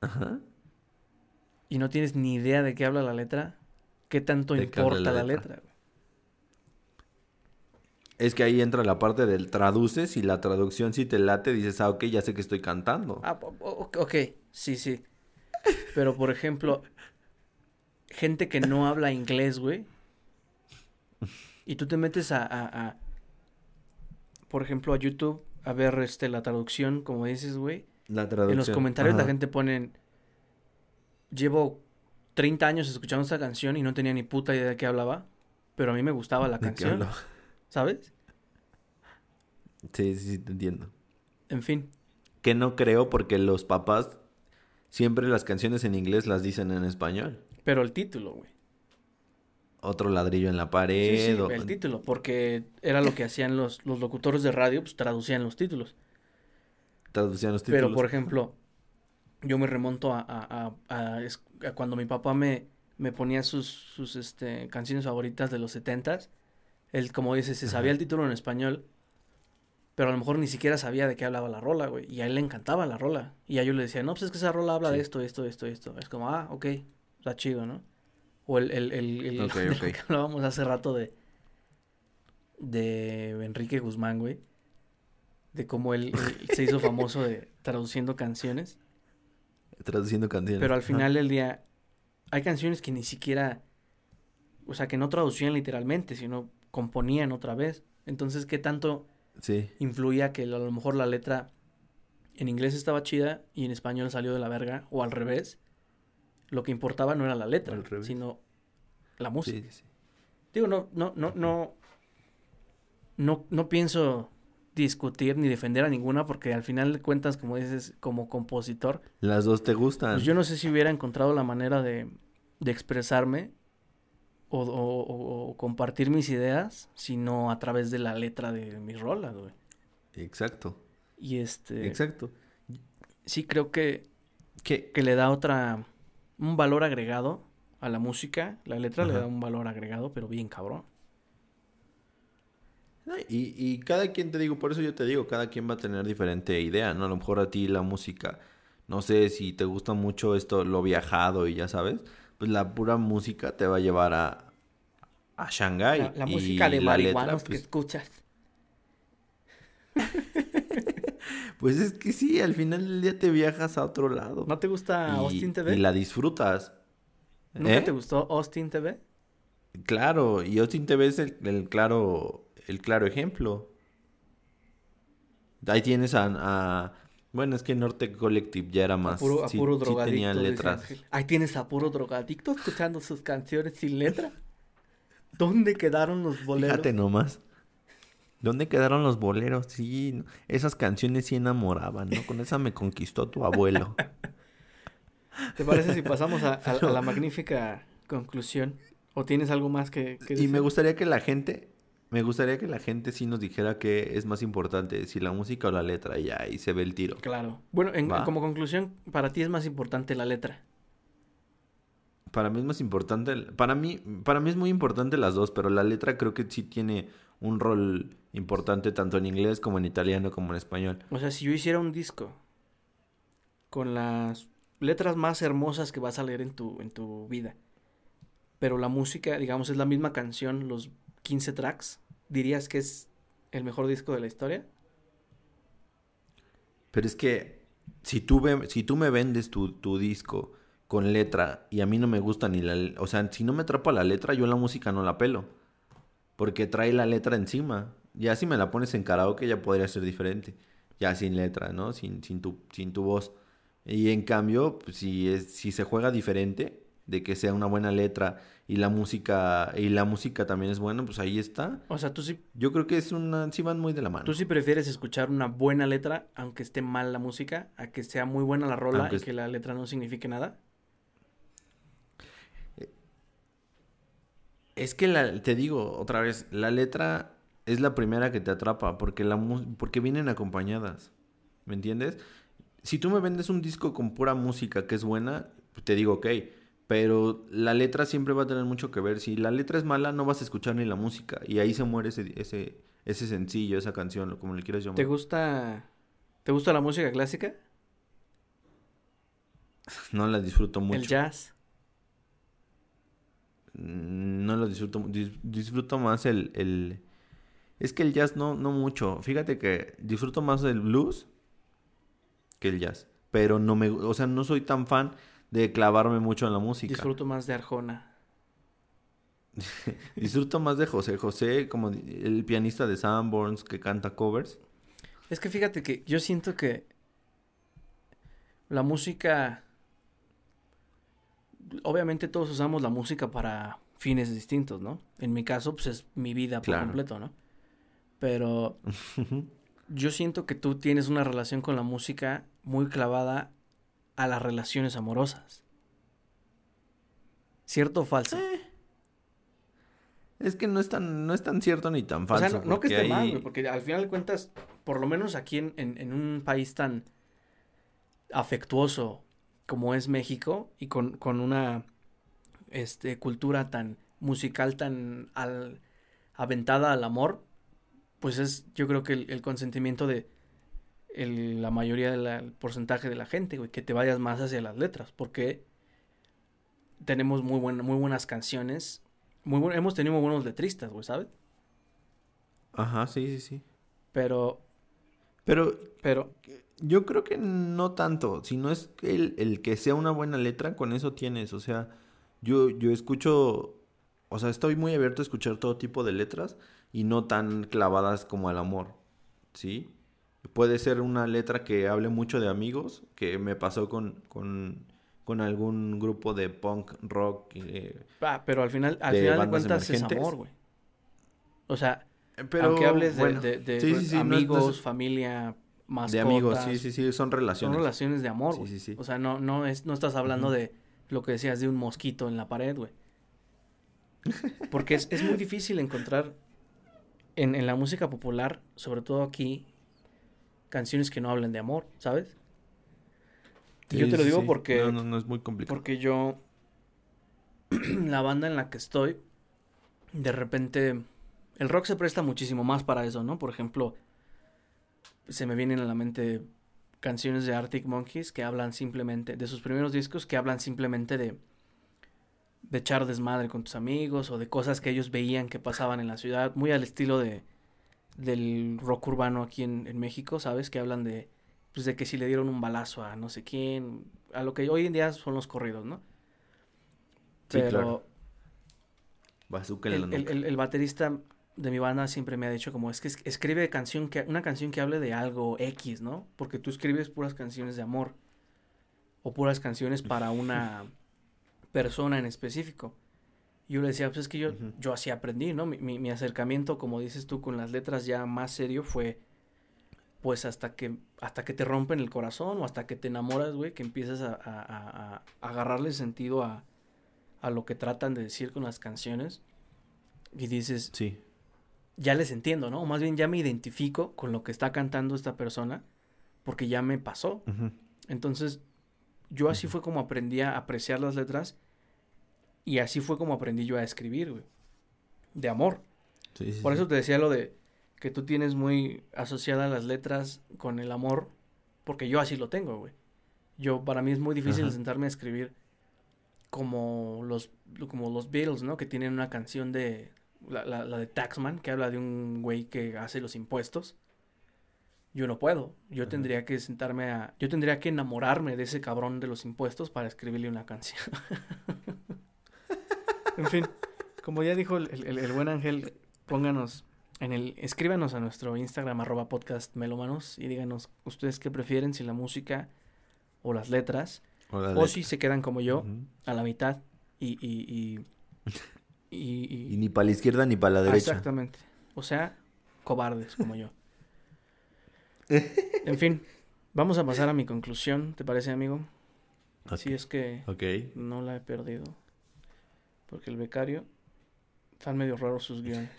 [SPEAKER 3] Ajá.
[SPEAKER 2] Y no tienes ni idea de qué habla la letra. ¿Qué tanto
[SPEAKER 3] ¿De qué habla
[SPEAKER 2] importa
[SPEAKER 3] la
[SPEAKER 2] la
[SPEAKER 3] letra?
[SPEAKER 2] letra?
[SPEAKER 3] Es que ahí entra la parte del traduces y la traducción si te late dices, ah, ok, ya sé que estoy cantando.
[SPEAKER 2] Ah, ok, sí, sí. Pero, por ejemplo, gente que no habla inglés, güey. Y tú te metes a, a- a, por ejemplo, a YouTube a ver este, la traducción, como dices, güey.
[SPEAKER 3] La traducción.
[SPEAKER 2] En los comentarios la gente ponen, llevo 30 años escuchando esta canción y no tenía ni puta idea de qué hablaba, pero a mí me gustaba la
[SPEAKER 3] ¿De qué
[SPEAKER 2] canción? ¿Sabes?
[SPEAKER 3] Sí, sí, sí, te entiendo.
[SPEAKER 2] En fin,
[SPEAKER 3] Que no creo porque los papás siempre las canciones en inglés las dicen en español.
[SPEAKER 2] pero el título, güey.
[SPEAKER 3] Otro ladrillo en la
[SPEAKER 2] Sí,
[SPEAKER 3] pared.
[SPEAKER 2] sí,
[SPEAKER 3] o-
[SPEAKER 2] el título, porque era lo que hacían los, los locutores de radio, pues traducían los títulos.
[SPEAKER 3] Traducían los títulos.
[SPEAKER 2] Pero, por ejemplo, yo me remonto a, a- a- a es- a cuando mi papá me, me ponía sus, sus este, canciones favoritas de los setentas. Él, como dice, se sabía
[SPEAKER 3] Ajá.
[SPEAKER 2] el título en español, pero a lo mejor ni siquiera sabía de qué hablaba la rola, güey. Y a él le encantaba la rola. Y a yo le decía, no, pues es que esa rola habla de esto, esto, esto, esto. Es como, ah, ok, está chido, ¿no? O el, el, el, el-
[SPEAKER 3] Ok,
[SPEAKER 2] de lo
[SPEAKER 3] ok.
[SPEAKER 2] que hablábamos hace rato de, de Enrique Guzmán, güey. De cómo él, él se hizo famoso de traduciendo canciones.
[SPEAKER 3] Traduciendo canciones.
[SPEAKER 2] Pero al final del día, hay canciones que ni siquiera, o sea, que no traducían literalmente, sino componían otra vez. Entonces, ¿qué tanto
[SPEAKER 3] Sí.
[SPEAKER 2] influía que a lo mejor la letra en inglés estaba chida y en español salió de la verga, o al revés? Lo que importaba no era la letra, sino la música.
[SPEAKER 3] Sí, sí.
[SPEAKER 2] Digo, no, no, no, no, no, no pienso discutir ni defender a ninguna porque al final de cuentas, como dices, como compositor,
[SPEAKER 3] Las dos te gustan.
[SPEAKER 2] pues yo no sé si hubiera encontrado la manera de, de expresarme o, o- o- o compartir mis ideas, sino a través de la letra de mis rolas, güey.
[SPEAKER 3] Exacto.
[SPEAKER 2] Y este,
[SPEAKER 3] Exacto.
[SPEAKER 2] sí creo que, que le da otra, un valor agregado a la música. La letra le da un valor agregado, pero bien cabrón.
[SPEAKER 3] Y, y cada quien, te digo, por eso yo te digo, cada quien va a tener diferente idea, ¿no? A lo mejor a ti la música, no sé si te gusta mucho esto, lo viajado y ya sabes, pues la pura música te va a llevar a, a Shanghái.
[SPEAKER 2] La, la
[SPEAKER 3] y
[SPEAKER 2] música de
[SPEAKER 3] la letra,
[SPEAKER 2] marihuanos que
[SPEAKER 3] pues,
[SPEAKER 2] escuchas.
[SPEAKER 3] Pues es que sí, al final del día te viajas a otro lado.
[SPEAKER 2] ¿No te gusta
[SPEAKER 3] y,
[SPEAKER 2] Austin TV?
[SPEAKER 3] Y la disfrutas.
[SPEAKER 2] ¿Nunca
[SPEAKER 3] ¿Eh?
[SPEAKER 2] te gustó Austin TV?
[SPEAKER 3] Claro, y Austin TV es el, el claro, el claro ejemplo. Ahí tienes a, a- bueno, es que Norte Collective ya era
[SPEAKER 2] A
[SPEAKER 3] más,
[SPEAKER 2] puro, a
[SPEAKER 3] sí-
[SPEAKER 2] puro
[SPEAKER 3] sí
[SPEAKER 2] drogadicto.
[SPEAKER 3] tenían
[SPEAKER 2] dice
[SPEAKER 3] letras.
[SPEAKER 2] Ahí tienes a puro drogadicto escuchando sus canciones sin letra. ¿Dónde quedaron los boleros?
[SPEAKER 3] Fíjate nomás. ¿Dónde quedaron los boleros? Sí, esas canciones sí enamoraban, ¿no? Con esa me conquistó tu abuelo.
[SPEAKER 2] ¿Te parece si pasamos a, a- a la magnífica conclusión? ¿O tienes algo más que, que
[SPEAKER 3] Y
[SPEAKER 2] decir?
[SPEAKER 3] me gustaría que la gente, me gustaría que la gente sí nos dijera qué es más importante, si la música o la letra, y ahí se ve el tiro.
[SPEAKER 2] Claro. Bueno, en- como conclusión, para ti es más importante la letra.
[SPEAKER 3] Para mí es más importante, para mí, para mí es muy importante las dos, pero la letra creo que sí tiene un rol importante tanto en inglés como en italiano como en español.
[SPEAKER 2] O sea, si yo hiciera un disco con las letras más hermosas que vas a leer en tu, en tu vida, pero la música, digamos, es la misma canción, los 15 tracks, ¿dirías que es el mejor disco de la historia?
[SPEAKER 3] Pero es que si tú, si tú me vendes tu, tu disco con letra y a mí no me gusta ni la... O sea, si no me atrapa la letra, yo la música no la pelo. Porque trae la letra encima. Ya si me la pones en karaoke ya podría ser diferente. Ya sin letra, ¿no? Sin, sin, tu, sin tu voz. Y en cambio, pues, si, es, si se juega diferente, de que sea una buena letra y la música y la música también es buena, pues ahí está.
[SPEAKER 2] O sea, tú sí,
[SPEAKER 3] Yo creo que es una... Sí van muy de la mano.
[SPEAKER 2] tú sí prefieres escuchar una buena letra, aunque esté mal la música, a que sea muy buena la rola
[SPEAKER 3] Aunque
[SPEAKER 2] y
[SPEAKER 3] es-
[SPEAKER 2] que la letra no signifique nada.
[SPEAKER 3] Es que la, te digo otra vez, la letra es la primera que te atrapa porque la porque vienen acompañadas. ¿Me entiendes? Si tú me vendes un disco con pura música que es buena, pues te digo ok, pero la letra siempre va a tener mucho que ver. Si la letra es mala, no vas a escuchar ni la música y ahí se muere ese ese ese sencillo, esa canción, como le quieras llamar.
[SPEAKER 2] ¿Te gusta, te gusta la música clásica?
[SPEAKER 3] No la disfruto mucho.
[SPEAKER 2] El jazz.
[SPEAKER 3] Mm, No lo disfruto, dis- disfruto más el, el... Es que el jazz no, no mucho. Fíjate que disfruto más el blues que el jazz. Pero no me... O sea, no soy tan fan de clavarme mucho en la música.
[SPEAKER 2] Disfruto más de Arjona.
[SPEAKER 3] Disfruto más de José José, como el pianista de Sanborns que canta covers.
[SPEAKER 2] Es que fíjate que yo siento que la música, obviamente todos usamos la música para fines distintos, ¿no? En mi caso, pues es mi vida por
[SPEAKER 3] Claro.
[SPEAKER 2] completo, ¿no? Pero yo siento que tú tienes una relación con la música muy clavada a las relaciones amorosas. ¿Cierto o falso?
[SPEAKER 3] Es que no es tan, no es tan cierto ni tan
[SPEAKER 2] o
[SPEAKER 3] falso.
[SPEAKER 2] sea, no, no que esté mal, güey, porque al final de cuentas, por lo menos aquí en, en- en un país tan afectuoso como es México y con, con una este, cultura tan musical, tan al- aventada al amor, pues es yo creo que el, el consentimiento de el- la mayoría del porcentaje de la gente, güey, que te vayas más hacia las letras, porque tenemos muy, buen- muy buenas canciones, muy buen- hemos tenido muy buenos letristas, güey, ¿sabes?
[SPEAKER 3] Ajá, sí, sí, sí.
[SPEAKER 2] Pero,
[SPEAKER 3] Pero
[SPEAKER 2] pero,
[SPEAKER 3] Yo creo que no tanto, sino es que el, el que sea una buena letra, con eso tienes. O sea, yo, yo escucho, o sea, estoy muy abierto a escuchar todo tipo de letras y no tan clavadas como al amor, ¿sí? Puede ser una letra que hable mucho de amigos, que me pasó con, con, con algún grupo de punk rock. eh,
[SPEAKER 2] ah, pero al final, al
[SPEAKER 3] De
[SPEAKER 2] final de cuentas es
[SPEAKER 3] emergentes.
[SPEAKER 2] amor, güey. O sea,
[SPEAKER 3] pero,
[SPEAKER 2] aunque hables de,
[SPEAKER 3] bueno,
[SPEAKER 2] de- de
[SPEAKER 3] sí, sí, sí, no es- no es-
[SPEAKER 2] amigos, familia, mascotas.
[SPEAKER 3] de amigos, sí, sí, sí, son
[SPEAKER 2] Son
[SPEAKER 3] relaciones.
[SPEAKER 2] relaciones de amor, güey.
[SPEAKER 3] sí, sí.
[SPEAKER 2] O sea, no, no es, no estás hablando de lo que decías de un mosquito en la pared, güey. Porque es, es muy difícil encontrar en, en la música popular, sobre todo aquí, canciones que no hablen de amor, ¿sabes? Yo te lo digo
[SPEAKER 3] sí.
[SPEAKER 2] porque,
[SPEAKER 3] No, no, no es muy complicado.
[SPEAKER 2] porque yo, la banda en la que estoy, de repente, el rock se presta muchísimo más para eso, ¿no? Por ejemplo, se me vienen a la mente canciones de Arctic Monkeys que hablan simplemente, de sus primeros discos, que hablan simplemente de, de echar desmadre con tus amigos o de cosas que ellos veían que pasaban en la ciudad, muy al estilo de del rock urbano aquí en, en México, ¿sabes? Que hablan de pues de que si le dieron un balazo a no sé quién, a lo que hoy en día son los corridos, ¿no?
[SPEAKER 3] Sí,
[SPEAKER 2] Pero
[SPEAKER 3] claro.
[SPEAKER 2] El, el- el- el baterista de mi banda siempre me ha dicho como es que es- escribe canción que una canción que hable de algo X, ¿no? Porque tú escribes puras canciones de amor o puras canciones para una persona en específico. Y yo le decía, pues es que yo, yo así aprendí, ¿no? Mi, mi- mi acercamiento, como dices tú, con las letras ya más serio fue pues hasta que hasta que te rompen el corazón o hasta que te enamoras, güey, que empiezas a, a- a- a agarrarle sentido a, a lo que tratan de decir con las canciones y dices,
[SPEAKER 3] Sí.
[SPEAKER 2] ya les entiendo, ¿no? O más bien ya me identifico con lo que está cantando esta persona porque ya me pasó. Entonces, yo así fue como aprendí a apreciar las letras y así fue como aprendí yo a escribir, güey. De amor.
[SPEAKER 3] Sí, sí,
[SPEAKER 2] Por eso te decía lo de que tú tienes muy asociadas las letras con el amor, porque yo así lo tengo, güey. Yo, para mí es muy difícil
[SPEAKER 3] Ajá.
[SPEAKER 2] sentarme a escribir como los, como los Beatles, ¿no? Que tienen una canción de, la, la, la de Taxman, que habla de un güey que hace los impuestos. Yo no puedo. Yo
[SPEAKER 3] Ajá.
[SPEAKER 2] tendría que sentarme a, yo tendría que enamorarme de ese cabrón de los impuestos para escribirle una canción. en fin, como ya dijo el, el- el buen Ángel, pónganos en el, escríbanos a nuestro Instagram arroba podcast melomanos y díganos ustedes qué prefieren, si la música o las letras,
[SPEAKER 3] O la
[SPEAKER 2] o
[SPEAKER 3] letra.
[SPEAKER 2] si se quedan como yo, a la mitad y, y, y, y-
[SPEAKER 3] ni para la izquierda ni para la derecha.
[SPEAKER 2] exactamente. O sea, cobardes como yo. En fin, vamos a pasar a mi conclusión, ¿te parece, amigo?
[SPEAKER 3] Ok.
[SPEAKER 2] Si es que no la he perdido. Porque el becario están medio raros sus guiones.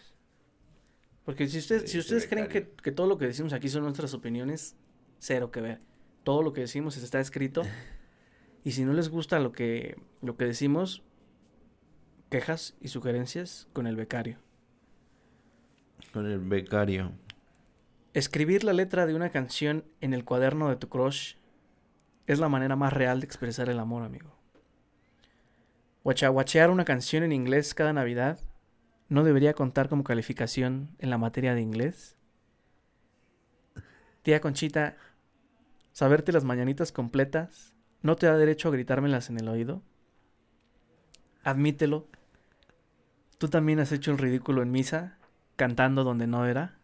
[SPEAKER 2] Porque si ustedes,
[SPEAKER 3] Sí,
[SPEAKER 2] si ustedes creen que, que todo lo que decimos aquí son nuestras opiniones, cero que ver. Todo lo que decimos está escrito. Y si no les gusta lo que, lo que decimos, quejas y sugerencias con el becario.
[SPEAKER 3] Con el becario.
[SPEAKER 2] Escribir la letra de una canción en el cuaderno de tu crush es la manera más real de expresar el amor, amigo. Guachaguachear una canción en inglés cada Navidad no debería contar como calificación en la materia de inglés. Tía Conchita, saberte las mañanitas completas no te da derecho a gritármelas en el oído. Admítelo. Tú también has hecho el ridículo en misa, cantando donde no era.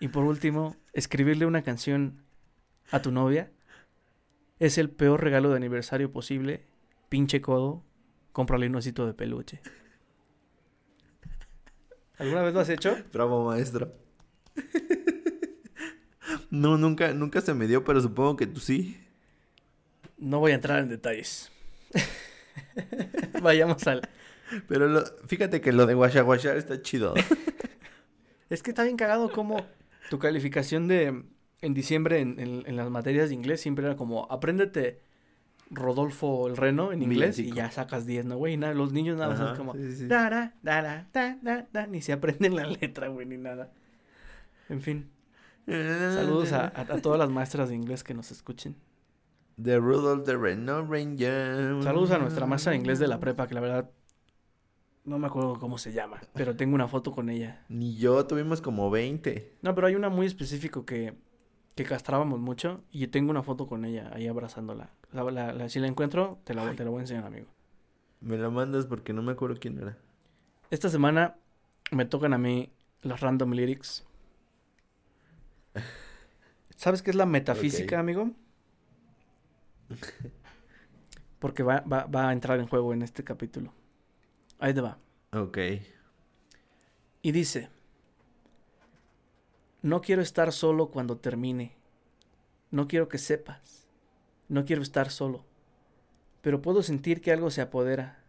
[SPEAKER 2] Y por último, escribirle una canción a tu novia es el peor regalo de aniversario posible. Pinche codo, cómprale un osito de peluche. ¿Alguna vez lo has hecho?
[SPEAKER 3] Bravo, maestro. no, nunca, nunca se me dio, pero supongo que tú sí.
[SPEAKER 2] No voy a entrar en detalles. Vayamos al...
[SPEAKER 3] Pero lo- fíjate que lo de guachaguachar está chido.
[SPEAKER 2] Es que está bien cagado como tu calificación de en diciembre en, en- en las materias de inglés siempre era como apréndete Rodolfo el Reno en inglés y ya sacas 10, ¿no, güey? Y nada, los niños nada más es como
[SPEAKER 3] sí,
[SPEAKER 2] da, da, da, da, da, ni se aprenden la letra, güey, ni nada. En fin, saludos a, a- a todas las maestras de inglés que nos escuchen.
[SPEAKER 3] De Rudolph the Red-Nosed Ranger.
[SPEAKER 2] Saludos a nuestra maestra de inglés de la prepa, que la verdad no me acuerdo cómo se llama, pero tengo una foto con ella.
[SPEAKER 3] Ni yo, tuvimos como 20.
[SPEAKER 2] No, pero hay una muy específico que, que castrábamos mucho y tengo una foto con ella ahí abrazándola. La, la- la- si la encuentro, te la, te la voy a enseñar, amigo.
[SPEAKER 3] Me la mandas porque no me acuerdo quién era.
[SPEAKER 2] Esta semana me tocan a mí las random lyrics. ¿Sabes qué es la metafísica, amigo? Porque va, va, va a entrar en juego en este capítulo. Ahí te va.
[SPEAKER 3] Ok.
[SPEAKER 2] Y dice, no quiero estar solo cuando termine. No quiero que sepas. No quiero estar solo. Pero puedo sentir que algo se apodera.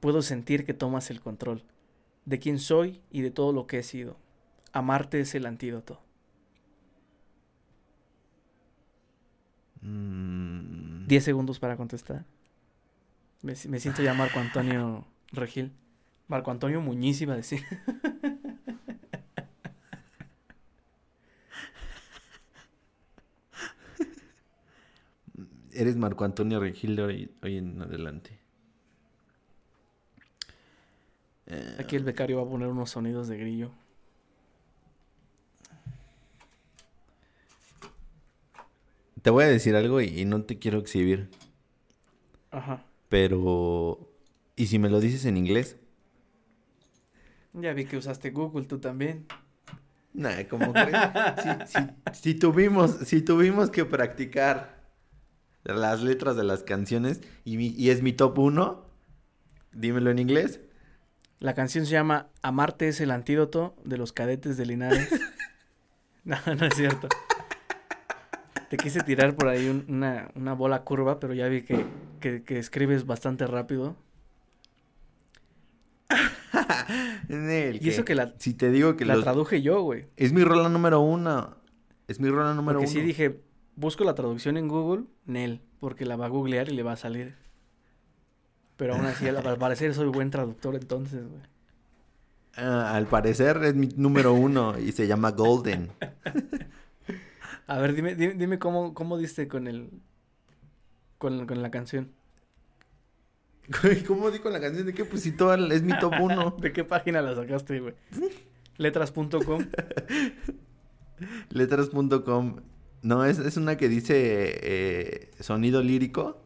[SPEAKER 2] Puedo sentir que tomas el control de quién soy y de todo lo que he sido. Amarte es el antídoto.
[SPEAKER 3] Mm,
[SPEAKER 2] 10 segundos para contestar. Me, me siento ya Marco Antonio Regil. Marco Antonio Muñiz iba a decir.
[SPEAKER 3] Eres Marco Antonio Regil de hoy, hoy en adelante. Eh,
[SPEAKER 2] Aquí el becario va a poner unos sonidos de grillo.
[SPEAKER 3] te voy a decir algo y, y no te quiero exhibir.
[SPEAKER 2] Ajá.
[SPEAKER 3] Pero... ¿Y si me lo dices en inglés?
[SPEAKER 2] Ya vi que usaste Google tú también.
[SPEAKER 3] Nah, como crees? si, si- si tuvimos, si tuvimos que practicar las letras de las canciones y, mi- y es mi top uno, dímelo en inglés.
[SPEAKER 2] La canción se llama Amarte es el antídoto de los cadetes de Linares. no, no es cierto. Te quise tirar por ahí un- una, una bola curva, pero ya vi que, que, que escribes bastante rápido.
[SPEAKER 3] Nel,
[SPEAKER 2] Y eso que la-
[SPEAKER 3] Si te digo que
[SPEAKER 2] La
[SPEAKER 3] los-
[SPEAKER 2] traduje yo, güey.
[SPEAKER 3] es mi rola número uno. Es mi rola número
[SPEAKER 2] Porque
[SPEAKER 3] uno.
[SPEAKER 2] sí dije, busco la traducción en Google, Nel, porque la va a googlear y le va a salir. Pero aún así, al, al parecer soy buen traductor entonces, güey.
[SPEAKER 3] Ah, al parecer es mi número uno y se llama Golden.
[SPEAKER 2] A ver, dime, dime, dime cómo, cómo diste con el... Con, con la canción.
[SPEAKER 3] ¿Cómo digo la canción de qué? Pues si toda es mi top uno.
[SPEAKER 2] ¿De qué página la sacaste, güey? Letras.com.
[SPEAKER 3] Letras.com. No, es, es una que dice eh, sonido lírico.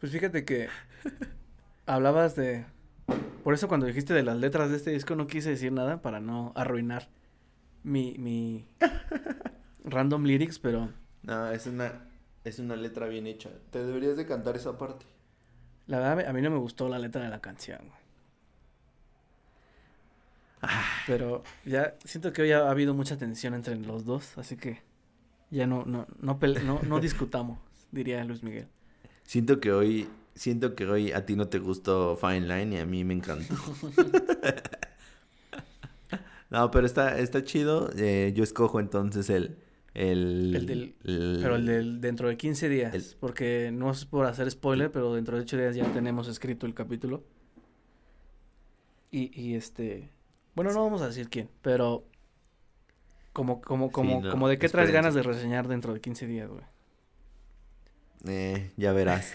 [SPEAKER 2] Pues fíjate que hablabas de... Por eso cuando dijiste de las letras de este disco no quise decir nada para no arruinar mi, mi random lyrics, pero
[SPEAKER 3] No, es una, es una letra bien hecha. Te deberías de cantar esa parte.
[SPEAKER 2] la verdad a mí no me gustó la letra de la canción, güey. Pero ya siento que hoy ha habido mucha tensión entre los dos, así que ya no, no, no, no, no discutamos, diría Luis Miguel.
[SPEAKER 3] Siento que hoy, siento que hoy a ti no te gustó Fine Line y a mí me encantó. no, pero está, está chido. Eh, yo escojo entonces el, el,
[SPEAKER 2] El del-
[SPEAKER 3] el-
[SPEAKER 2] Pero el del dentro de 15 días,
[SPEAKER 3] El-
[SPEAKER 2] porque no es por hacer spoiler, pero dentro de 8 días ya tenemos escrito el capítulo. Y, y este, bueno, no vamos a decir quién, pero como, como, como,
[SPEAKER 3] no,
[SPEAKER 2] como de qué traes ganas de reseñar dentro de 15 días, güey.
[SPEAKER 3] Eh, ya verás.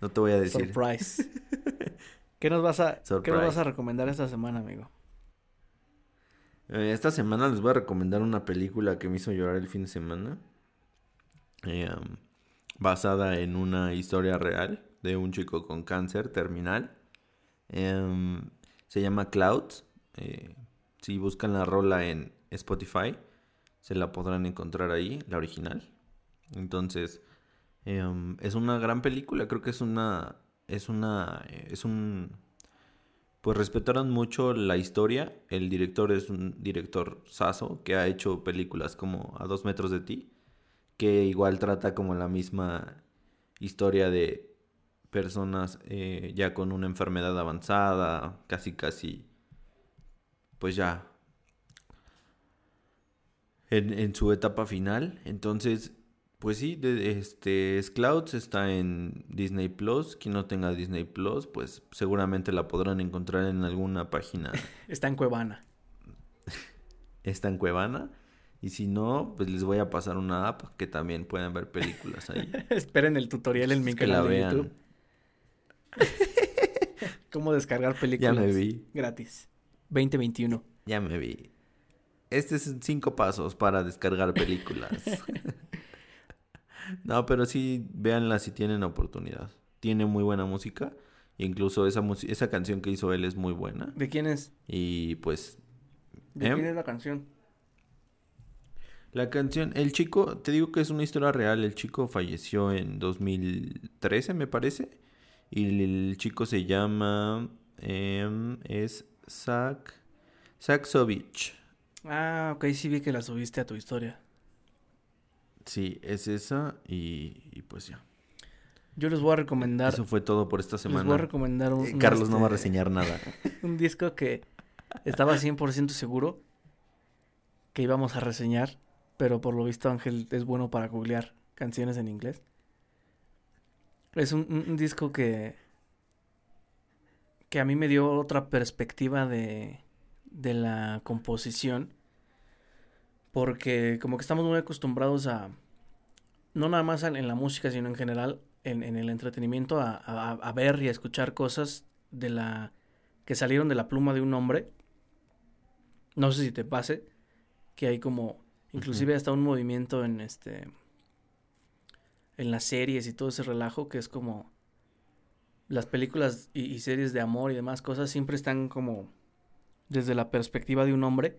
[SPEAKER 3] No te voy a decir.
[SPEAKER 2] Surprise. ¿Qué nos vas a, ¿qué nos vas a recomendar esta semana, amigo?
[SPEAKER 3] Eh, esta semana les voy a recomendar una película que me hizo llorar el fin de semana. Eh, um, basada en una historia real de un chico con cáncer terminal. Em, se llama Clouds. Eh, si buscan la rola en Spotify, se la podrán encontrar ahí, la original. Entonces, em, es una gran película. Creo que es una. Es una. eh, Es un. Pues respetaron mucho la historia. El director es un director saso que ha hecho películas como A dos metros de ti. Que igual trata como la misma historia de personas eh, ya con una enfermedad avanzada, casi casi, pues ya en, en su etapa final. Entonces, pues sí, de, este es Clouds está en Disney Plus. Quien no tenga Disney Plus, pues seguramente la podrán encontrar en alguna página.
[SPEAKER 2] Está en Cuevana.
[SPEAKER 3] Está en Cuevana. Y si no, pues les voy a pasar una app que también pueden ver películas ahí.
[SPEAKER 2] Esperen el tutorial en mi
[SPEAKER 3] Que
[SPEAKER 2] canal
[SPEAKER 3] la
[SPEAKER 2] de. YouTube. Cómo descargar
[SPEAKER 3] Ya
[SPEAKER 2] películas
[SPEAKER 3] me vi.
[SPEAKER 2] gratis. 2021.
[SPEAKER 3] Ya me vi. Este es cinco pasos para descargar películas. no, pero sí, véanla si tienen oportunidad. Tiene muy buena música. Incluso esa, esa canción que hizo él es muy buena.
[SPEAKER 2] ¿De quién es?
[SPEAKER 3] Y pues
[SPEAKER 2] ¿De
[SPEAKER 3] ¿Eh?
[SPEAKER 2] quién es la canción?
[SPEAKER 3] la canción, el chico, te digo que es una historia real. El chico falleció en 2013, me parece. Y el chico se llama... em, es Zach... Saxovich.
[SPEAKER 2] Ah, ok, sí vi que la subiste a tu historia.
[SPEAKER 3] Sí, es esa y, y pues ya.
[SPEAKER 2] Yo les voy a recomendar.
[SPEAKER 3] Eso fue todo por esta
[SPEAKER 2] les voy a
[SPEAKER 3] semana.
[SPEAKER 2] recomendar un,
[SPEAKER 3] Eh,
[SPEAKER 2] un,
[SPEAKER 3] Carlos no va a
[SPEAKER 2] este,
[SPEAKER 3] reseñar nada.
[SPEAKER 2] un disco que estaba 100% seguro que íbamos a reseñar, pero por lo visto Ángel es bueno para googlear canciones en inglés. Es un, un- un disco que que a mí me dio otra perspectiva de de la composición porque como que estamos muy acostumbrados a no nada más en la música sino en general en, en el entretenimiento a, a- a ver y a escuchar cosas de la que salieron de la pluma de un hombre. No sé si te pase que hay como inclusive hasta un movimiento en este en las series y todo ese relajo que es como las películas y, y series de amor y demás cosas siempre están como desde la perspectiva de un hombre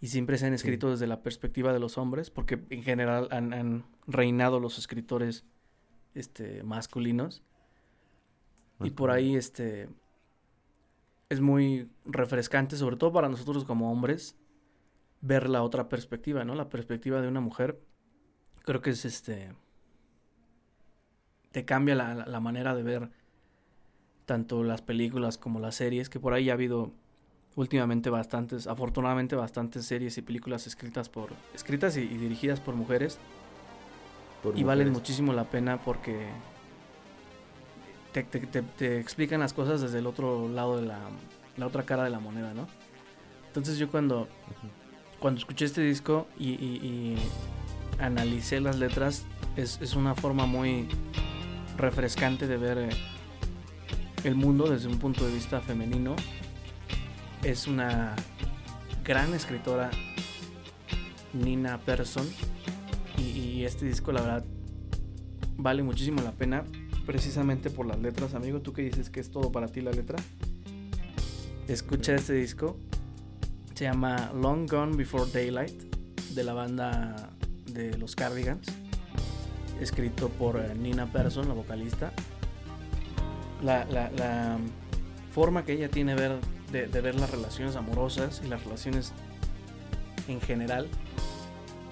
[SPEAKER 2] y siempre se han escrito desde la perspectiva de los hombres porque en general han, han reinado los escritores este masculinos. Y por ahí este es muy refrescante sobre todo para nosotros como hombres ver la otra perspectiva no la perspectiva de una mujer creo que es este te cambia la, la manera de ver tanto las películas como las series que por ahí ha habido últimamente bastantes afortunadamente bastantes series y películas escritas por escritas y, y dirigidas por mujeres
[SPEAKER 3] Por
[SPEAKER 2] y valen muchísimo la pena porque te, te- te- te explican las cosas desde el otro lado de la, la otra cara de la moneda, ¿no? Entonces yo cuando, cuando escuché este disco y, y- y analicé las letras, es, es una forma muy refrescante de ver eh, el mundo desde un punto de vista femenino. Es una gran escritora, Nina Persson, y, y este disco la verdad vale muchísimo la pena precisamente por las letras amigo. Tú que dices que es todo para ti la letra escucha este disco se llama Long Gone Before Daylight de la banda de los Cardigans. Escrito por eh, Nina Persson la vocalista. La, la- la forma que ella tiene ver, de, de ver las relaciones amorosas y las relaciones en general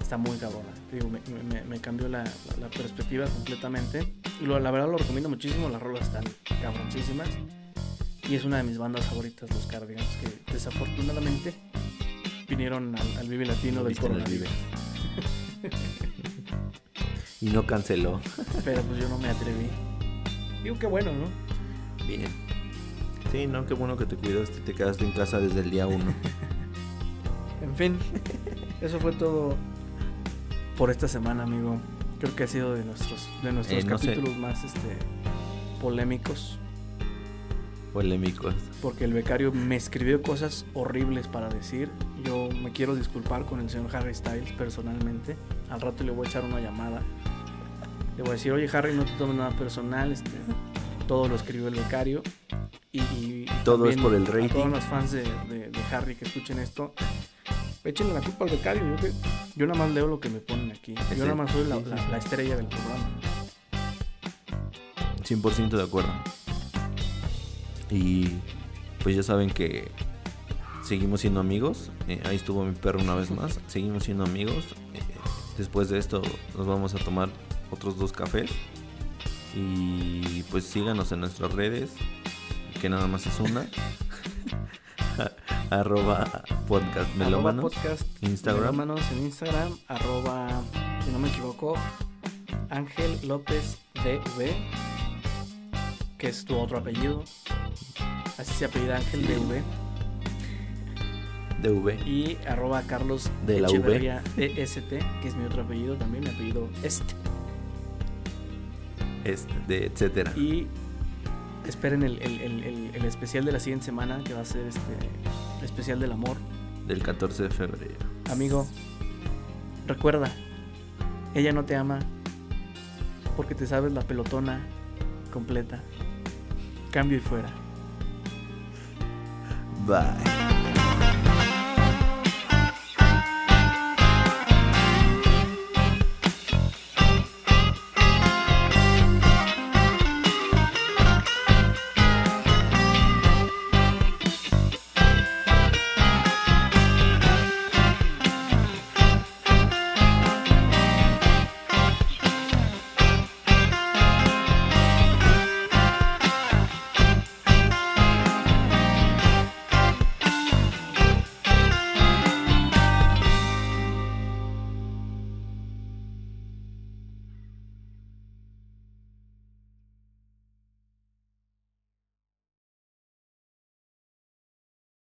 [SPEAKER 2] está muy cabrona. Digo, me, me- me cambió la, la- la perspectiva completamente. Y lo- la verdad lo recomiendo muchísimo. Las rolas están cabroncísimas. Y es una de mis bandas favoritas, los Cardigans, que desafortunadamente vinieron al, al Vive Latino del coronavirus.
[SPEAKER 3] Y no canceló.
[SPEAKER 2] Pero pues yo no me atreví. Digo que bueno, ¿no?
[SPEAKER 3] Bien. Sí, no, qué bueno que te cuidaste y te quedaste en casa desde el día uno.
[SPEAKER 2] En fin, eso fue todo por esta semana, amigo. Creo que ha sido de nuestros, de nuestros
[SPEAKER 3] Eh, no sé.
[SPEAKER 2] capítulos más este, polémicos.
[SPEAKER 3] Polémicos.
[SPEAKER 2] Porque el becario me escribió cosas horribles para decir. Yo me quiero disculpar con el señor Harry Styles personalmente. Al rato le voy a echar una llamada. Le voy a decir, oye Harry, no te tomes nada personal. Este, todo lo escribió el becario. Y,
[SPEAKER 3] Todo es por el
[SPEAKER 2] A
[SPEAKER 3] rating.
[SPEAKER 2] todos los fans de, de- de Harry que escuchen esto, échenle la culpa al becario. Yo, que- yo nada más leo lo que me ponen aquí.
[SPEAKER 3] Sí,
[SPEAKER 2] Yo nada más soy la,
[SPEAKER 3] sí, sí,
[SPEAKER 2] la-
[SPEAKER 3] sí.
[SPEAKER 2] la estrella del programa.
[SPEAKER 3] 100% de acuerdo. Y pues ya saben que seguimos siendo amigos. Eh, ahí estuvo mi perro una vez más. Seguimos siendo amigos. Eh, después de esto nos vamos a tomar otros dos cafés. Y pues síganos en nuestras redes. Que nada más es una. Arroba podcast melómanos.
[SPEAKER 2] Arroba podcast
[SPEAKER 3] Instagram.
[SPEAKER 2] melómanos en Instagram. Arroba, si no me equivoco, Ángel López DV. Que es tu otro apellido. Así se apellida Ángel
[SPEAKER 3] Sí.
[SPEAKER 2] DV.
[SPEAKER 3] DV.
[SPEAKER 2] Y arroba Carlos
[SPEAKER 3] De la
[SPEAKER 2] EST, que es mi otro apellido también, mi apellido este.
[SPEAKER 3] Este, etcétera.
[SPEAKER 2] Y esperen el, el- el- el- el especial de la siguiente semana, que va a ser este el especial del amor.
[SPEAKER 3] Del 14 de febrero.
[SPEAKER 2] Amigo, recuerda, ella no te ama porque te sabes la pelotona completa. Cambio y fuera.
[SPEAKER 3] Bye.